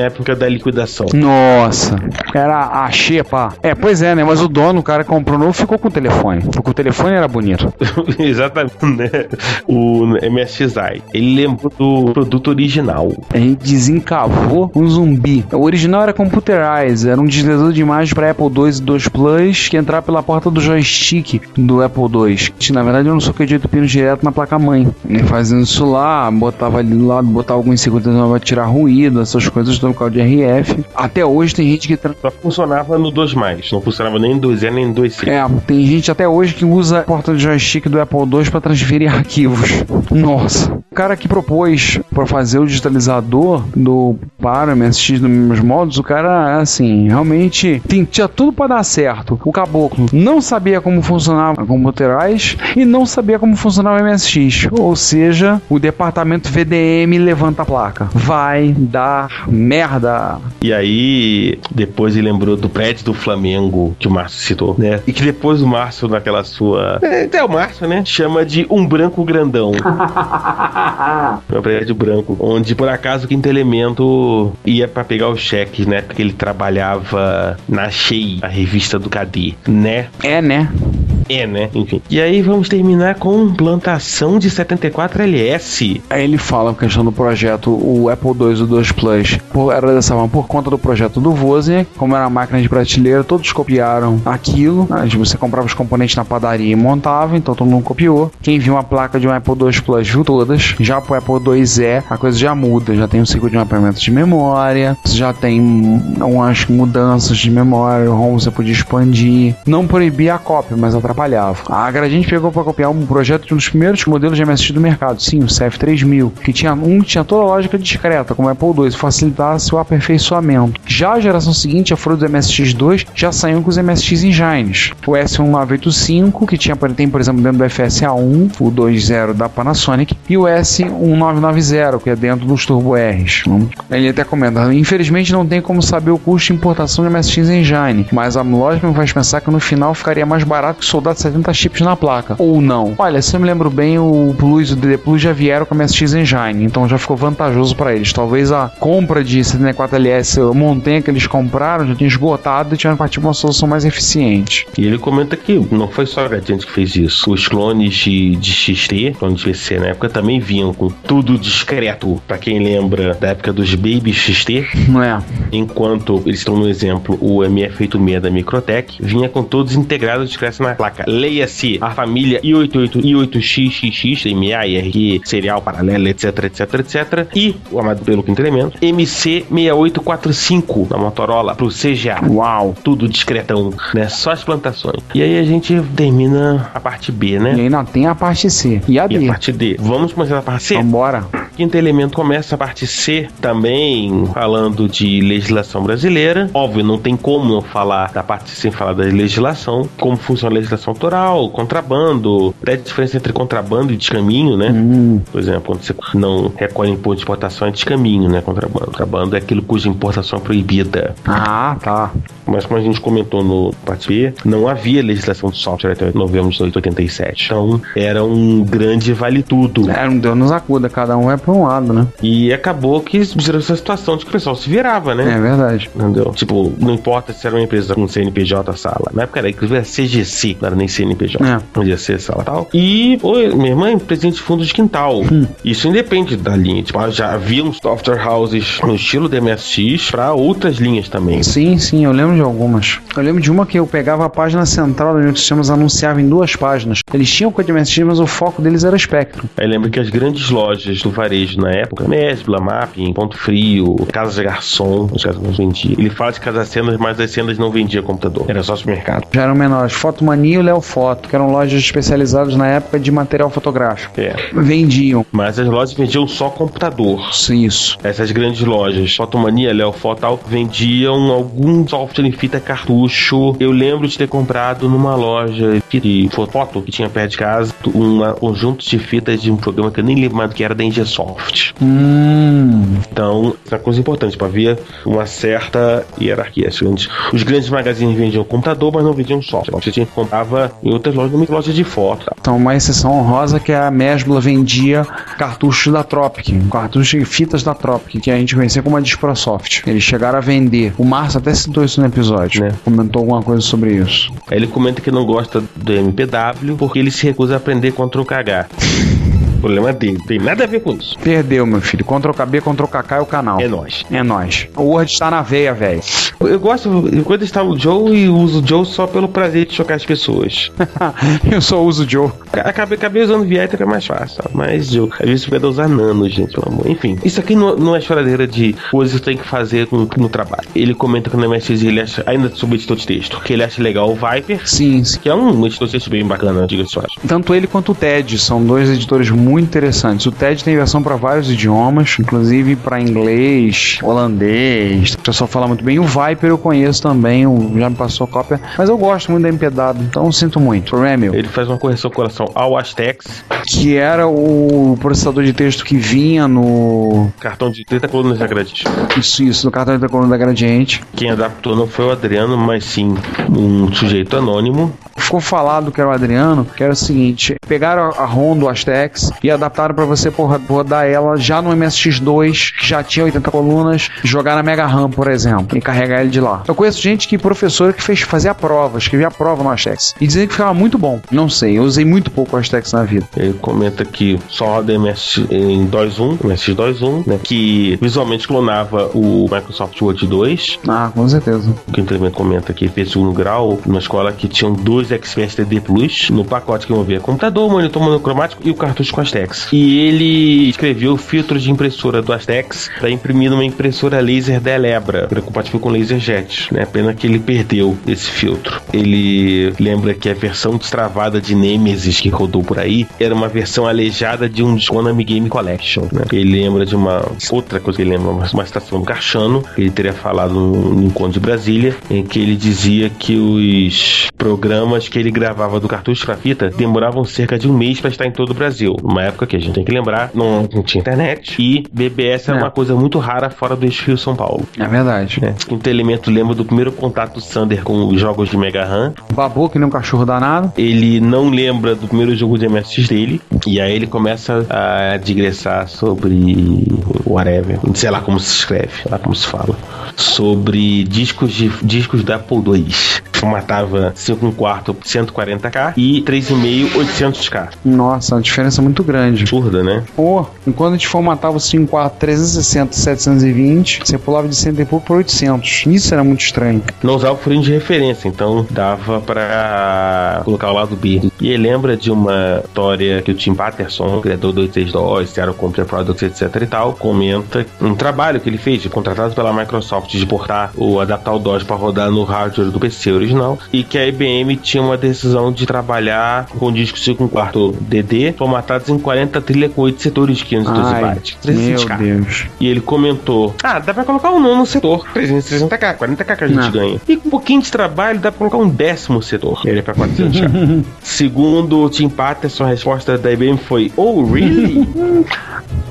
época da liquidação. Nossa, era a xepa. É, pois é, né? Mas o dono, o cara que comprou novo, ficou com o telefone. Porque o telefone era bonito. Exatamente, né? O MSXi. Ele lembrou do produto original. A gente desencavou um zumbi. O original era Computerize, era um deslizador de imagem para Apple II e 2 Plus que entrava pela porta do joystick do Apple II. Que, na verdade, eu não soquei de 8 pinos direto na placa-mãe. Fazendo isso lá, botava ali do lado, botava alguns segundos pra tirar ruído, essas coisas local de RF. Até hoje tem gente que tra- Só funcionava no 2, não funcionava nem no 2E nem no 2C. É, tem gente até hoje que usa a porta de joystick do Apple II para transferir arquivos. Nossa. O cara que propôs para fazer o digitalizador do para o MSX dos mesmos modos, o cara, assim, realmente tinha tudo para dar certo. O caboclo não sabia como funcionava a Computerize e não sabia como funcionava o MSX. Ou seja, o departamento VDM levanta a placa. Vai dar merda. E aí, depois ele lembrou do prédio do Flamengo que o Márcio citou, né? E que depois o Márcio, naquela sua. É, até o Márcio, né? Chama de um branco grandão. É um prédio branco. Onde por acaso o quinto elemento ia pra pegar os cheques, né? Porque ele trabalhava na Shei, a revista do KD, né? É, né? É, né? Enfim. E aí vamos terminar com plantação de 74 LS. Aí ele fala questão do projeto, o Apple II e o 2 Plus, por, era dessa forma, por conta do projeto do Wozniak, como era máquina de prateleira, todos copiaram aquilo. Aí você comprava os componentes na padaria e montava, então todo mundo copiou. Quem viu uma placa de um Apple II Plus viu todas. Já pro Apple IIe, a coisa já muda, já tem um ciclo de mapeamento de memória, já tem umas mudanças de memória, o ROM você podia expandir. Não proibia a cópia, mas atrapalhava. A Gradiente pegou para copiar um projeto de um dos primeiros modelos de MSX do mercado, sim, o CF3000, que tinha um que tinha toda a lógica discreta, como o Apple II, facilitasse o aperfeiçoamento. Já a geração seguinte, a fruto do MSX2, já saiu com os MSX Engines. O S1985, que tinha, tem, por exemplo, dentro do FSA1, o 2.0 da Panasonic, e o S1990, que é dentro dos Turbo Rs. Ele até comenta, infelizmente não tem como saber o custo de importação de MSX Engine, mas a lógica me faz pensar que no final ficaria mais barato que 70 chips na placa. Ou não. Olha, se eu me lembro bem, o Plus e o DD Plus já vieram com a MSX Engine, então já ficou vantajoso para eles. Talvez a compra de 74LS, o montanha que eles compraram, já tinha esgotado e partir pra uma solução mais eficiente. E ele comenta que não foi só a Gradiente que fez isso. Os clones de, de XT, clones de PC na época, também vinham com tudo discreto. Pra quem lembra da época dos Baby XT, Não é? enquanto eles estão no exemplo, o MF86 da Microtech vinha com todos integrados discretos na placa. Leia-se a família i88, i8XXX, MA, IRQ, serial paralelo, etc, etc, etc. E, o amado pelo quinto elemento, MC6845 da Motorola pro CGA. Uau! Tudo discretão, né? Só as plantações. E aí a gente termina a parte B, E né? ainda tem a parte C. E a E D. a parte D. Vamos começar a parte C? Vambora. Quinto elemento começa a parte C também falando de legislação brasileira. Óbvio, não tem como não falar da parte C sem falar da legislação, como funciona a legislação autoral, contrabando, até a diferença entre contrabando e descaminho, né? Hum, Por exemplo, quando você não recolhe imposto de exportação é descaminho, né? Contrabando. Contrabando é aquilo cuja importação é proibida. Ah, tá. Mas como a gente comentou no parte B, não havia legislação de software até novembro de 87. Então era um grande vale tudo. É, não deu nos acuda, cada um pro por um lado, né? E acabou que gerou essa situação de que o pessoal se virava, né? É verdade. Entendeu? Tipo, não importa se era uma empresa com CNPJ sala. Na época era, inclusive, era CGC, não era nem CNPJ. É. Podia ser sala e tal. E, oi, minha irmã é presidente de fundo de quintal. Isso independe da linha. Tipo, já havia uns software houses no estilo do MSX pra outras linhas também. Sim, sim, eu lembro de algumas. Eu lembro de uma que eu pegava a página central onde os sistemas anunciavam em duas páginas. Eles tinham código MSX, mas o foco deles era Spectrum. Aí lembra que as grandes lojas do varejo na época, Mesbla, Mapping, Ponto Frio, Casa de Garçom, os caras não vendiam. Ele fala de Casa Cenas, mas as cenas não vendia computador. Era só supermercado. Já eram menores. Fotomania e Léo Foto, que eram lojas especializadas na época de material fotográfico. É. Vendiam. Mas as lojas vendiam só computador. Isso. Essas grandes lojas, Fotomania, Léo Fotal, vendiam algum software em fita cartucho. Eu lembro de ter comprado numa loja de foto que tinha perto de casa um conjunto de fitas de um programa que eu nem lembro mais do que era da Ingesoft. Hum. Então, isso é uma coisa importante, para havia uma certa hierarquia. Os grandes, magazines vendiam computador, mas não vendiam software. Você tinha que comprava em outras lojas, numa loja de foto. Tá? Então, uma exceção honrosa que a Mesbla vendia cartuchos da Tropic, cartuchos e fitas da Tropic, que a gente conhecia como a Disprosoft. Eles chegaram a vender. O Márcio até citou isso no episódio, Né. Comentou alguma coisa sobre isso. Aí ele comenta que não gosta do MPW porque ele se recusa a aprender Ctrl KH. Problema dele, tem nada a ver com isso. Perdeu, meu filho. Ctrl KB, Ctrl KK é o canal. É nóis. É nóis. O Word está na veia, velho. Eu gosto, quando está o Joe e uso o Joe só pelo prazer de chocar as pessoas. Eu só uso o Joe. Acabei, acabei usando Vieira que é mais fácil, mas Joe, às vezes você usar nano, gente, pelo amor. Enfim, isso aqui não, não é choradeira de coisas que tem que fazer com, no trabalho. Ele comenta que no MSX ele acha, ainda sobre editor de texto, que ele acha legal o Viper, Sim, sim. que é um editor de texto bem bacana, diga-se. Tanto ele quanto o Ted são dois editores muito interessantes. O Ted tem versão para vários idiomas, inclusive para inglês, holandês. O pessoal fala muito bem. O Viper eu conheço também, já me passou cópia, mas eu gosto muito da MPW, então sinto muito. O problema é meu. Ele faz uma correção com relação ao Astex, Que era o processador de texto que vinha no. cartão de 30 colunas de Gradiente. Isso, isso, no cartão da coluna da Gradiente. Quem adaptou não foi o Adriano, mas sim um sujeito anônimo. Ficou falado que era o Adriano, que era o seguinte: pegaram a ROM do Astex e adaptaram para você rodar ela já no MSX2, que já tinha 80 colunas, jogar na Mega RAM, por exemplo, e carregar ele de lá. Eu conheço gente que, professor, que fez, fazia prova, escrevia prova no Astex. E dizia que ficava muito bom. Não sei, eu usei muito pouco o Astex na vida. Ele comenta que só roda MS em 2.1, MSX 2.1, né, que visualmente clonava o Microsoft Word 2. Ah, com certeza. O que também comenta que fez segundo grau numa escola que tinham dois XPS TD Plus no pacote que envolvia computador, monitor monocromático e o cartucho com E ele escreveu filtros de impressora do Astex para imprimir numa impressora laser da Elebra, que era compatível com LaserJet. Né? Pena que ele perdeu esse filtro. Ele lembra que a versão destravada de Nemesis que rodou por aí era uma versão aleijada de um Konami Game Collection. Né? Ele lembra de uma outra coisa que ele lembra, uma, estação do Carchano, que ele teria falado no, no encontro de Brasília, em que ele dizia que os programas que ele gravava do cartucho para fita demoravam cerca de um mês para estar em todo o Brasil. Uma época que a gente tem que lembrar, não, não tinha internet e BBS era É. uma coisa muito rara fora do eixo Rio São Paulo. É verdade. né? Quinto elemento lembra do primeiro contato do Sander com os jogos de Mega RAM. Babou que nem um cachorro danado. Ele não lembra do primeiro jogo de MSX dele. E aí ele começa a digressar sobre whatever. Sei lá como se escreve, sei lá como se fala. Sobre discos de discos da Apple II. Formatava 5 quarto 140k e 3,5 800k. Nossa, uma diferença muito grande. Absurda, né? Pô, enquanto a gente formatava o 54 360 720, você pulava de 100 e pouco para 800. Isso era muito estranho. não usava o furinho de referência, então dava pra colocar o lado B. E ele lembra de uma história que o Tim Patterson, criador do 86DOS, Seattle Computer Products, etc e tal, comenta um trabalho que ele fez, contratado pela Microsoft de portar ou adaptar o DOS para rodar no hardware do PC original, e que a IBM tinha uma decisão de trabalhar com discos 5 quarto DD formatados em 40 trilha com 8 setores de 512 Ai, bytes. meu 320K. Deus. E ele comentou: Ah, dá pra colocar um nono setor. 360k, 40k que a gente Não. ganha. E com um pouquinho de trabalho, dá pra colocar um décimo setor. Ele é pra 400k. Segundo o Tim Patterson, a resposta da IBM foi: Oh, really?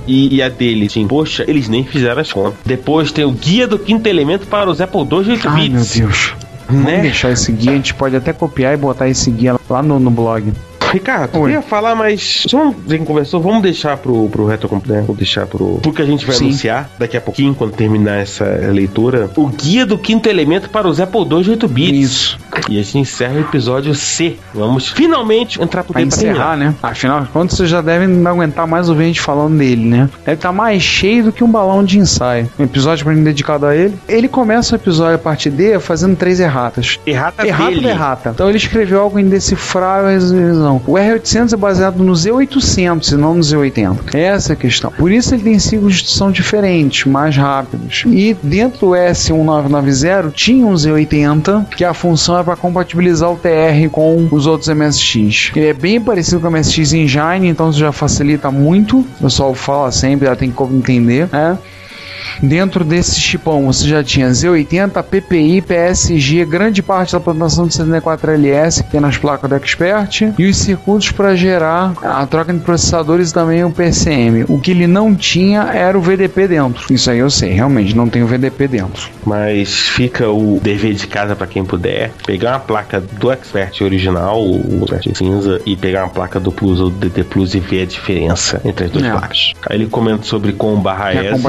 E, e a dele, Tim, poxa, eles nem fizeram as contas. Depois tem o guia do quinto elemento para os Apple II de 8 Ai, meu bits. Deus. Vamos Né? deixar esse guia, a gente pode até copiar e botar esse guia lá no, no blog. Ricardo, eu Oi. ia falar, mas só vamos ver quem conversou, vamos deixar pro, pro retrocomputador, vamos deixar pro, pro que a gente vai Sim. anunciar daqui a pouquinho, quando terminar essa leitura, o guia do quinto elemento para os Apple II de 8 bits. Isso. E a gente encerra o episódio C. Vamos finalmente entrar pro Pra encerrar, né? Afinal contas, vocês já devem não aguentar mais ouvir a gente falando dele, né? Deve estar mais cheio do que um balão de ensaio. Um episódio pra mim dedicado a ele. Ele começa o episódio a parte D fazendo três erratas. Errata Errata dele. errata? Então ele escreveu algo indecifrável à O R800 é baseado no Z800 e não no Z80. Essa é a questão. Por isso ele tem ciclos que são diferentes, mais rápidos. E dentro do S1990 tinha um Z80 que a função é para compatibilizar o TR com os outros MSX. Ele é bem parecido com o MSX Engine, então isso já facilita muito. O pessoal fala sempre, ela tem como entender, né? Dentro desse chipão você já tinha Z80, PPI, PSG, grande parte da plantação de 74LS que tem nas placas do Expert e os circuitos para gerar a troca de processadores e também o PCM. O que ele não tinha era o VDP dentro. Isso aí eu sei, realmente não tem o VDP dentro. Mas fica o dever de casa pra quem puder. Pegar uma placa do Expert original, o Expert cinza, e pegar uma placa do Plus ou do DT Plus e ver a diferença entre as duas É. placas. Aí ele comenta sobre com barra Que a S.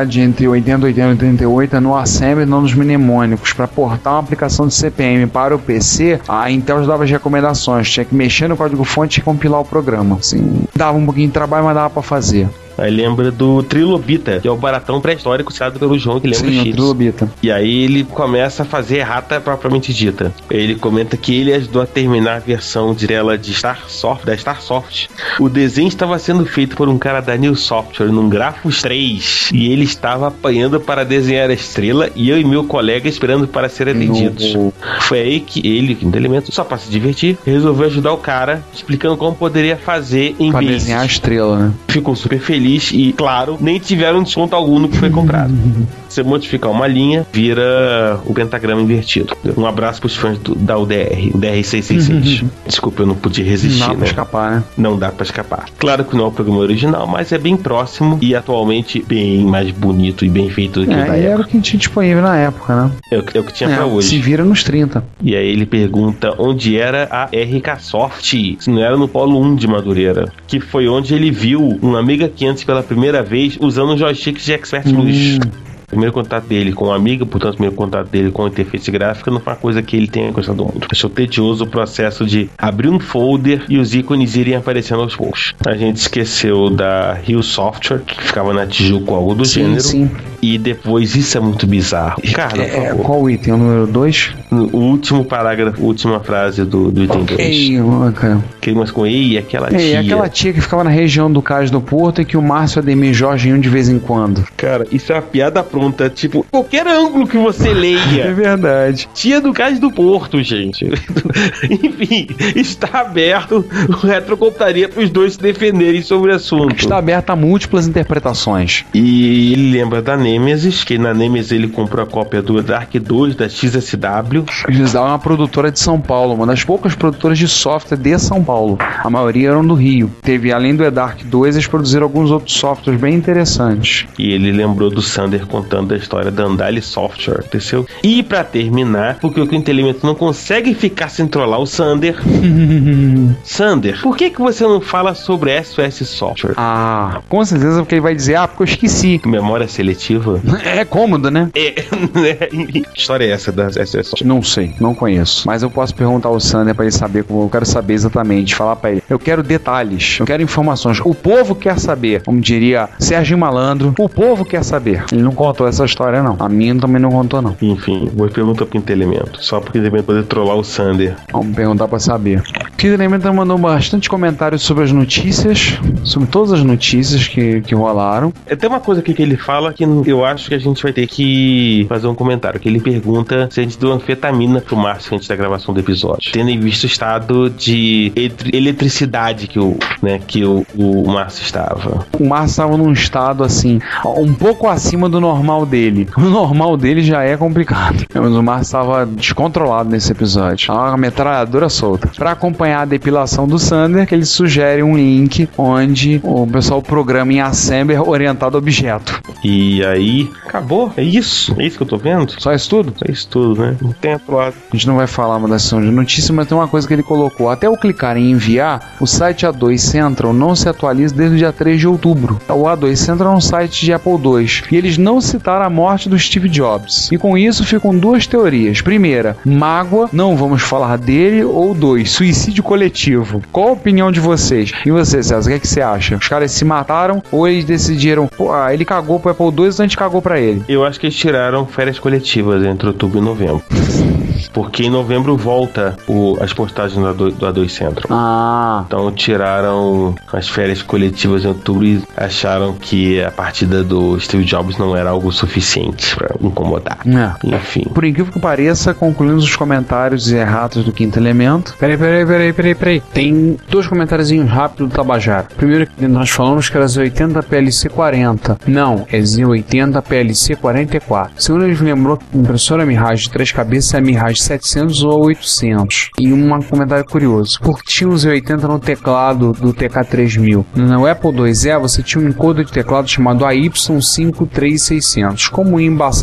compatibilidade entre 80, 80 e 88 é no assembly não nos mnemônicos. Para portar uma aplicação de CPM para o PC, a Intel já dava as recomendações. Tinha que mexer no código-fonte e compilar o programa. Assim, dava um pouquinho de trabalho, mas dava para fazer. Aí lembra do Trilobita, que é o baratão pré-histórico citado pelo João, que lembra Sim, chips. trilobita. E aí ele começa a fazer errata propriamente dita. Ele comenta que ele ajudou a terminar a versão de tela de Starsoft, da Starsoft. O desenho estava sendo feito por um cara da New Software num Grafos 3 e ele estava apanhando para desenhar a estrela e eu e meu colega esperando para ser atendidos. No- Foi aí que ele, quinto elemento, só para se divertir, resolveu ajudar o cara explicando como poderia fazer em Pra vez. desenhar a estrela, né? Ficou super feliz e, claro, nem tiveram desconto algum no que foi comprado. Você modificar uma linha, vira o pentagrama invertido. Um abraço pros fãs do- da UDR, o DR666. Desculpa, eu não podia resistir, Não dá pra né? escapar, né? Não dá pra escapar. Claro que não é o programa original, mas é bem próximo e atualmente bem mais bonito e bem feito do que o da É, era o que tinha disponível na época, né? É o que, é o que tinha pra É, hoje. se vira nos 30. E aí ele pergunta onde era a RK Soft, se não era no Polo 1 de Madureira, que foi onde ele viu um Amiga 500 pela primeira vez usando joysticks de Expert Plus. O primeiro contato dele com o Amiga, portanto, o primeiro contato dele com a interface gráfica não foi uma coisa que ele tenha gostado muito. Achou tedioso o processo de abrir um folder e os ícones irem aparecendo aos poucos. A gente esqueceu da Hill Software, que ficava na Tijuca ou algo do Sim, gênero. sim. E depois, isso é muito bizarro. Ricardo, por É, favor. qual item? O número 2? O último parágrafo, última frase do, do item 2. Ei, cara. Que mas com ei, aquela Ei, tia. aquela tia que ficava na região do Cais do Porto e que o Márcio Ademir Jorge iam de vez em quando. Cara, isso é uma piada pronta. Tipo, qualquer ângulo que você É leia. verdade. Tia do Cais do Porto, gente. Enfim, está aberto o retrocomputaria para os dois se defenderem sobre o assunto. Está aberta a múltiplas interpretações. E ele lembra da Nemesis, que na Nemesis ele comprou a cópia do Dark 2 da XSW. Eles davam uma produtora de São Paulo, uma das poucas produtoras de software de São Paulo. A maioria eram do Rio. Teve, além do eDark 2, eles produziram alguns outros softwares bem interessantes. E ele lembrou do Sander contando a história da Andale Software, aconteceu? E pra terminar, porque o Quinto Elemento não consegue ficar sem trollar o Sander. Sander, por que que você não fala sobre SOS Software? Ah, com certeza porque ele vai dizer, ah, porque eu esqueci. Memória seletiva? É cômodo, né? É, né? Que história é essa da SOS Software? Não sei, não conheço. Mas eu posso perguntar ao Sander pra ele saber, como eu quero saber exatamente, falar pra ele. Eu quero detalhes, eu quero informações. O povo quer saber, como diria Sérgio Malandro, o povo quer saber. Ele não contou essa história, não. A minha também não contou, não. Enfim, vou perguntar pro Quinto Elemento, só pro Quinto Elemento poder trollar o Sander. Vamos perguntar pra saber. O Kid Elemento mandou bastante comentários sobre as notícias, sobre todas as notícias que, que rolaram. É, Tem uma coisa aqui que ele fala que eu acho que a gente vai ter que fazer um comentário. Que ele pergunta se a gente deu anfetamina pro Márcio antes da gravação do episódio. Tendo em vista o estado de etri- eletricidade que o, né, que o, o Márcio estava. O Márcio estava num estado assim, um pouco acima do normal dele. O normal dele já é complicado. Mas o Márcio estava descontrolado nesse episódio. Tava Uma metralhadora solta. Para acompanhar a depilação do Sander, que ele sugere um link onde o pessoal programa em Assembler orientado a objeto. E aí. Acabou? É isso? É isso que eu tô vendo? Só isso tudo? É isso tudo, né? Não tem outro lado. A gente não vai falar uma da sessão de notícia, mas tem uma coisa que ele colocou. Até eu clicar em enviar, o site A2 Central não se atualiza desde o dia 3 de outubro. O A2 Central é um site de Apple II e eles não citaram a morte do Steve Jobs. E com isso ficam duas teorias. Primeira, mágoa, não vamos falar dele, ou dois, suicídio coletivo. Qual a opinião de vocês? E você, César, o que, é que você acha? Os caras se mataram ou eles decidiram, pô, ah, ele cagou pro Apple II, a gente cagou pra ele? Eu acho que eles tiraram férias coletivas entre outubro e novembro. Porque em novembro volta o- as postagens do A2, do A2 Central. Ah, Então tiraram as férias coletivas em outubro e acharam que a partida do Steve Jobs não era algo suficiente pra incomodar. é. Enfim. Por incrível que pareça, concluindo os comentários e erratas do quinto elemento. Peraí, peraí, peraí, peraí, peraí. Tem dois comentários rápidos do Tabajara. Primeiro, nós falamos que era Z80 PLC 40. Não, é Z80 PLC 44. Segundo, ele lembrou que a impressora Mirage de três cabeças é a Mirage 700 ou 800. E um comentário curioso. Por que tinha o Z80 no teclado do TK3000? No Apple IIe, você tinha um encoder de teclado chamado AY53600. Como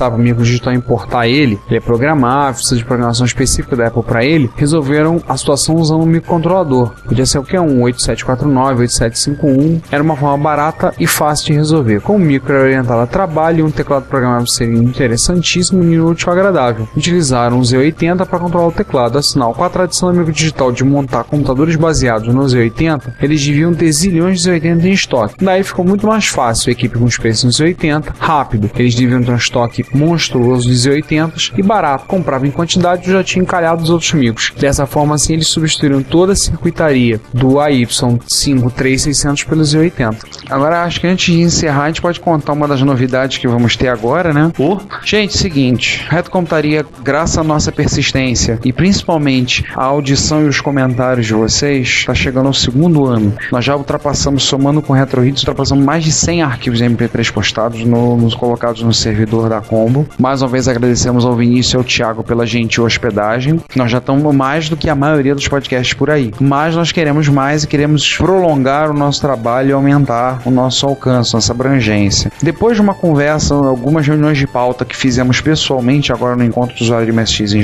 para o microdigital importar ele, ele é programável, precisa de programação específica da Apple para ele, resolveram a situação usando um microcontrolador. Podia ser qualquer um, 8749, 8751. Era uma forma barata e fácil de resolver. Como o micro orientado a trabalho um teclado programável seria interessantíssimo e útil agradável. Utilizaram o Z80 para controlar o teclado. Afinal, com a tradição da microdigital de montar computadores baseados no Z80, eles deviam ter zilhões de Z80 em estoque. Daí ficou muito mais fácil a equipe com no Z80, rápido. Eles deviam ter um estoque monstruoso de Z80s e barato. Comprava em quantidade e já tinha encalhado os outros micros. Dessa forma, assim, eles substituíram toda a circuitaria do AY53600 pelo Z80. Agora, acho que antes de encerrar, a gente pode contar uma das novidades que vamos ter agora, né? Ô, Gente, seguinte, Reto Computaria, graças à nossa persistência e principalmente a audição e os comentários de vocês, está chegando ao segundo ano. Nós já ultrapassamos, somando com Retro Hits, ultrapassamos mais de 100 arquivos MP3 postados, no, nos colocados no servidor da Combo. Mais uma vez agradecemos ao Vinícius e ao Thiago pela gentil hospedagem. Nós já estamos mais do que a maioria dos podcasts por aí. Mas nós queremos mais e queremos prolongar o nosso trabalho e aumentar o nosso alcance, nossa abrangência. Depois de uma conversa, algumas reuniões de pauta que fizemos pessoalmente agora no encontro do usuário de MSX em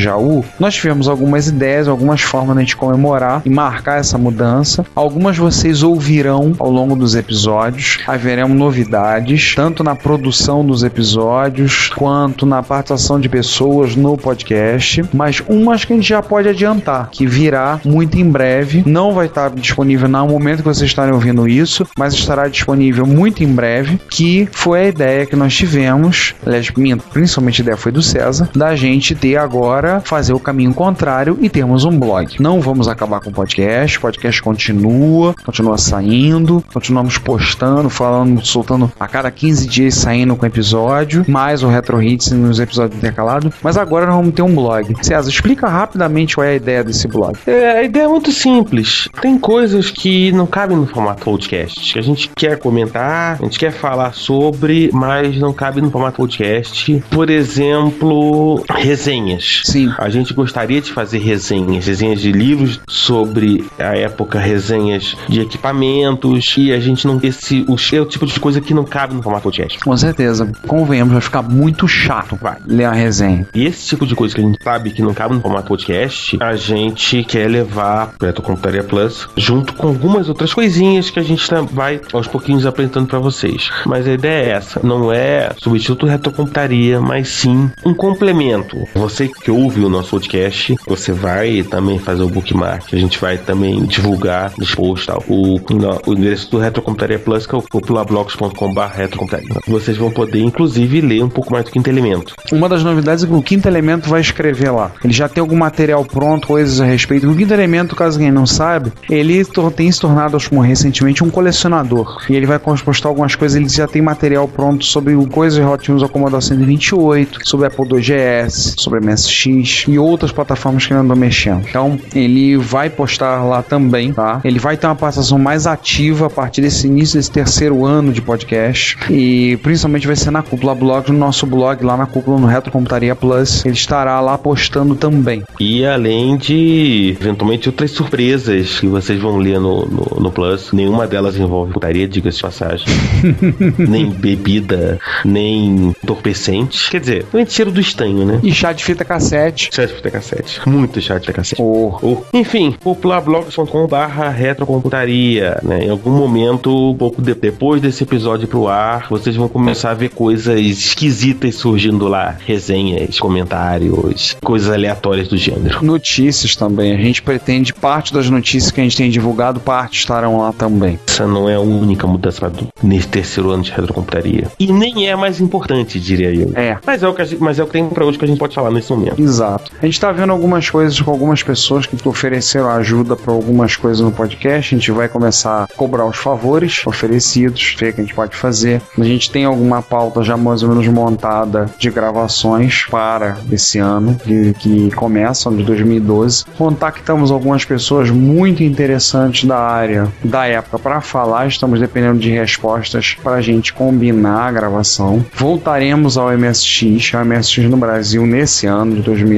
Nós tivemos algumas ideias, algumas formas de a gente comemorar e marcar essa mudança. Algumas vocês ouvirão ao longo dos episódios. Haveremos novidades, tanto na produção dos episódios quanto na participação de pessoas no podcast. Mas umas que a gente já pode adiantar, que virá muito em breve. Não vai estar disponível no momento que vocês estarem ouvindo isso, mas estará disponível muito em breve. Que foi a ideia que nós tivemos, aliás, minha principalmente a ideia foi do César, da gente ter agora fazer o caminho contrário e termos um blog. Não vamos acabar com o podcast, o podcast continua, continua saindo, continuamos postando, falando, soltando a cada 15 dias saindo com episódio, mais o Retro Hits nos episódios intercalados, mas agora nós vamos ter um blog. César, explica rapidamente qual é a ideia desse blog. É, a ideia é muito simples. Tem coisas que não cabem no formato podcast. Que a gente quer comentar, a gente quer falar sobre, mas não cabe no formato podcast. Por exemplo, resenhas. Sim. A gente gostaria de fazer resenhas, resenhas de livros sobre a época, resenhas de equipamentos e a gente não esse o, é o tipo de coisa que não cabe no formato podcast. Com certeza. Convenhamos, vai ficar muito chato vai, ler a resenha. E esse tipo de coisa que a gente sabe que não cabe no formato podcast, a gente quer levar pro Retrocomputaria Plus junto com algumas outras coisinhas que a gente tá- vai aos pouquinhos apresentando pra vocês. Mas a ideia é essa, não é substituto Retrocomputaria, mas sim um complemento. Você que ouve o nosso podcast, você vai também fazer o bookmark, a gente vai também divulgar, expor tal, o, o endereço do Retrocomputaria Plus, que é o populablogs.com.br retrocomputaria. Vocês vão poder, inclusive, ler um pouco mais do quinto elemento. Uma das novidades é que o Quinto Elemento vai escrever lá. Ele já tem algum material pronto, coisas a respeito. O Quinto Elemento, caso quem não sabe, ele tem se tornado, acho recentemente, um colecionador. E ele vai postar algumas coisas, ele já tem material pronto sobre coisas relativas ao Commodore 128, sobre Apple IIgs, sobre MSX, iTunes e outras plataformas que andou mexendo. Então, ele vai postar lá também, tá? Ele vai ter uma participação mais ativa a partir desse início desse terceiro ano de podcast e principalmente vai ser na Cúpula Blog, no nosso blog lá na Cúpula no Retrocomputaria Plus. Ele estará lá postando também. E além de, eventualmente, outras surpresas que vocês vão ler no, no, no Plus. Nenhuma delas envolve putaria, diga-se de passagem. nem bebida, nem entorpecente. Quer dizer, nem cheiro do estanho, né? E chá de fita cassete. Chá de fita cassete. Muito de fita cassete. Oh. Oh. Enfim, popularblogs.com barra retrocomputaria. Né? Em algum momento, um pouco de- depois desse episódio pro ar, vocês vão começar a ver coisas esquisitas surgindo lá. Resenhas, comentários, coisas aleatórias do gênero. Notícias também. A gente pretende parte das notícias que a gente tem divulgado, parte estarão lá também. Essa não é a única mudança pra- nesse terceiro ano de retrocomputaria. E nem é a mais importante, diria eu. É. Mas é o que, gente, mas é o que tem pra hoje que a gente pode falar nesse momento. Exato. A gente tá vendo algumas coisas com algumas pessoas que ofereceram ajuda para algumas coisas no podcast. A gente vai começar a cobrar os favores oferecidos, ver o que a gente pode fazer. A gente tem alguma pauta já mais ou menos montada de gravações para esse ano, que, que começa, ano de 2012. Contactamos algumas pessoas muito interessantes da área, da época, para falar. Estamos dependendo de respostas para a gente combinar a gravação. Voltaremos ao MSX, ao MSX no Brasil nesse ano de 2012.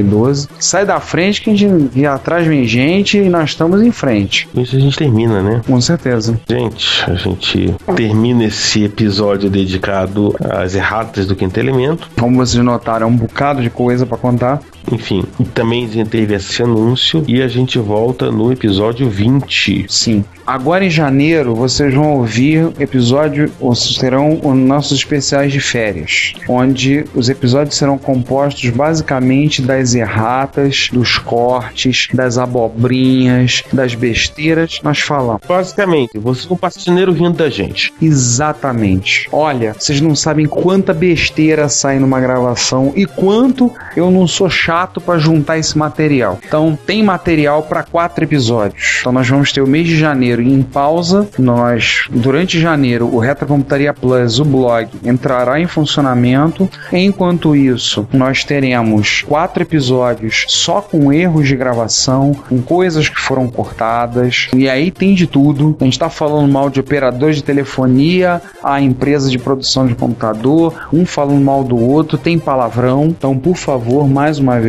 Sai da frente que a gente e atrás vem gente e nós estamos em frente. Isso a gente termina, né? Com certeza. Gente, a gente termina esse episódio dedicado às erratas do quinto elemento. Como vocês notaram, é um bocado de coisa para contar. Enfim, e também teve esse anúncio e a gente volta no episódio 20. Sim. Agora em janeiro vocês vão ouvir episódio, vocês terão os nossos especiais de férias, onde os episódios serão compostos basicamente das erratas, dos cortes, das abobrinhas, das besteiras. Nós falamos. Basicamente, vocês vão passar janeiro rindo da gente. Exatamente. Olha, vocês não sabem quanta besteira sai numa gravação e quanto eu não sou chato pra juntar esse material. Então, tem material pra quatro episódios. Então, nós vamos ter o mês de janeiro em pausa. Nós, durante janeiro, o Retrocomputaria Plus, o blog, entrará em funcionamento. Enquanto isso, nós teremos quatro episódios só com erros de gravação, com coisas que foram cortadas. E aí tem de tudo. A gente tá falando mal de operadores de telefonia, a empresa de produção de computador, um falando mal do outro, tem palavrão. Então, por favor, mais uma vez,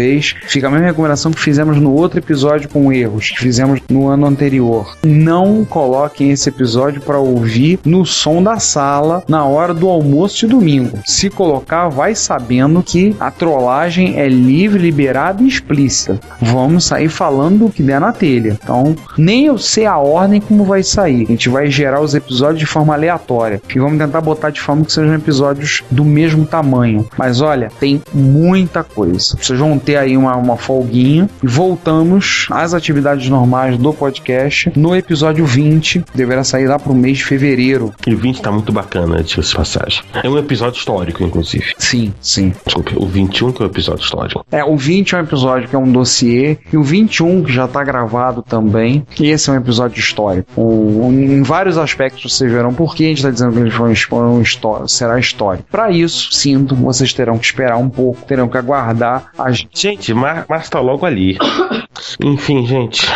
fica a mesma recomendação que fizemos no outro episódio com erros, que fizemos no ano anterior. Não coloquem esse episódio para ouvir no som da sala na hora do almoço de domingo. Se colocar, vai sabendo que a trollagem é livre, liberada e explícita. Vamos sair falando o que der na telha. Então, nem eu sei a ordem como vai sair. A gente vai gerar os episódios de forma aleatória e vamos tentar botar de forma que sejam episódios do mesmo tamanho. Mas olha, tem muita coisa. Vocês vão ter aí uma, uma folguinha e voltamos às atividades normais do podcast no episódio 20. Deverá sair lá pro mês de fevereiro. E o 20 tá muito bacana, diga-se de passagem. É um episódio histórico, inclusive. Sim, sim. Desculpe, o 21 que é o episódio histórico. É, o 20 é um episódio que é um dossiê, e o 21 que já tá gravado também. E esse é um episódio histórico. O- em vários aspectos vocês verão por que a gente tá dizendo que ele foi um, foi um histó- será histórico. Para isso, sinto, vocês terão que esperar um pouco, terão que aguardar as Gente, Mar Márcio tá logo ali. Enfim, gente,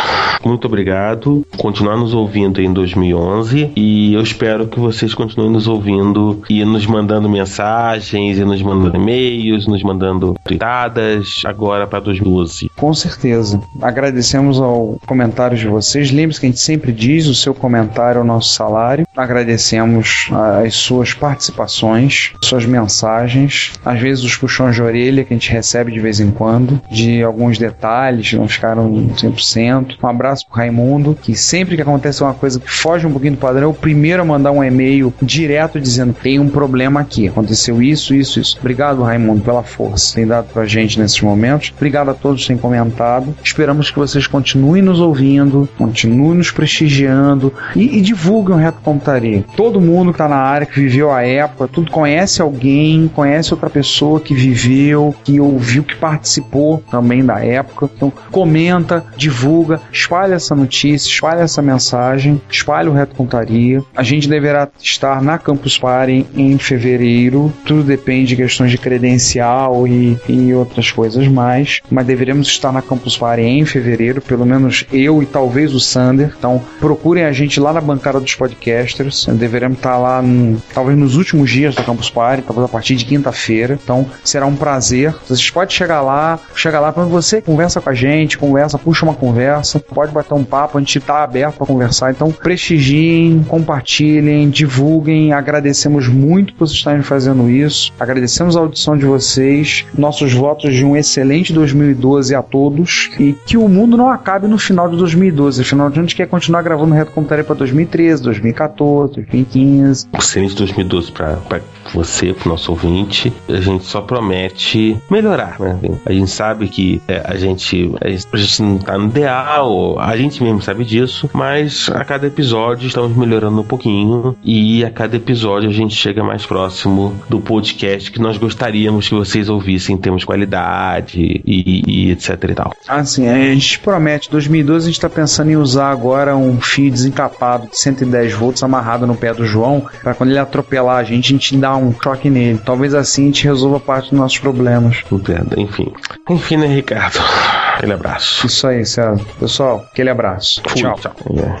muito obrigado. Continuar nos ouvindo em 2011 e eu espero que vocês continuem nos ouvindo e nos mandando mensagens, e nos mandando e-mails, nos mandando tweetadas agora para 2012. Com certeza. Agradecemos ao comentário de vocês. Lembre-se que a gente sempre diz: o seu comentário é o nosso salário. Agradecemos as suas participações, suas mensagens, às vezes os puxões de orelha que a gente recebe de vez em quando, de alguns detalhes não ficaram 100%. Um abraço pro Raimundo, que sempre que acontece uma coisa que foge um pouquinho do padrão, é o primeiro a mandar um e-mail direto dizendo: tem um problema aqui, aconteceu isso, isso, isso. Obrigado, Raimundo, pela força que tem dado pra gente nesses momentos. Obrigado a todos que têm comentado. Esperamos que vocês continuem nos ouvindo, continuem nos prestigiando e, e divulguem o Reto Computaria. Todo mundo que tá na área, que viveu a época, tudo conhece alguém, conhece outra pessoa que viveu, que ouviu, que participou participou também da época. Então, comenta, divulga, espalha essa notícia, espalha essa mensagem, espalha o Reto Contaria. A gente deverá estar na Campus Party em fevereiro. Tudo depende de questões de credencial e, e outras coisas mais. Mas deveremos estar na Campus Party em fevereiro, pelo menos eu e talvez o Sander. Então, procurem a gente lá na bancada dos podcasters. Deveremos estar lá, no, talvez nos últimos dias da Campus Party, talvez a partir de quinta-feira. Então, será um prazer. Vocês podem chegar lá, chegar lá para você, conversa com a gente, conversa, puxa uma conversa, pode bater um papo, a gente está aberto para conversar. Então, prestigiem, compartilhem, divulguem. Agradecemos muito por vocês estarem fazendo isso. Agradecemos a audição de vocês. Nossos votos de um excelente 2012 a todos e que o mundo não acabe no final de 2012. Afinal, a gente quer continuar gravando Reto Computaria para 2013, 2014, 2015. Excelente 2012 para você, pro nosso ouvinte. A gente só promete melhorar, né? A gente sabe que é, a, gente, a gente não tá no ideal, a gente mesmo sabe disso, mas a cada episódio estamos melhorando um pouquinho e a cada episódio a gente chega mais próximo do podcast que nós gostaríamos que vocês ouvissem em termos de qualidade e, e etc e tal. Assim, a gente promete, 2012 a gente tá pensando em usar agora um fio desencapado de 110 volts amarrado no pé do João, para quando ele atropelar a gente, a gente dá um choque nele. Talvez assim a gente resolva parte dos nossos problemas. Entendo, enfim. Enfim, né, Ricardo? Aquele abraço. Isso aí, César. Pessoal, aquele abraço. Fui, Tchau. tchau. É.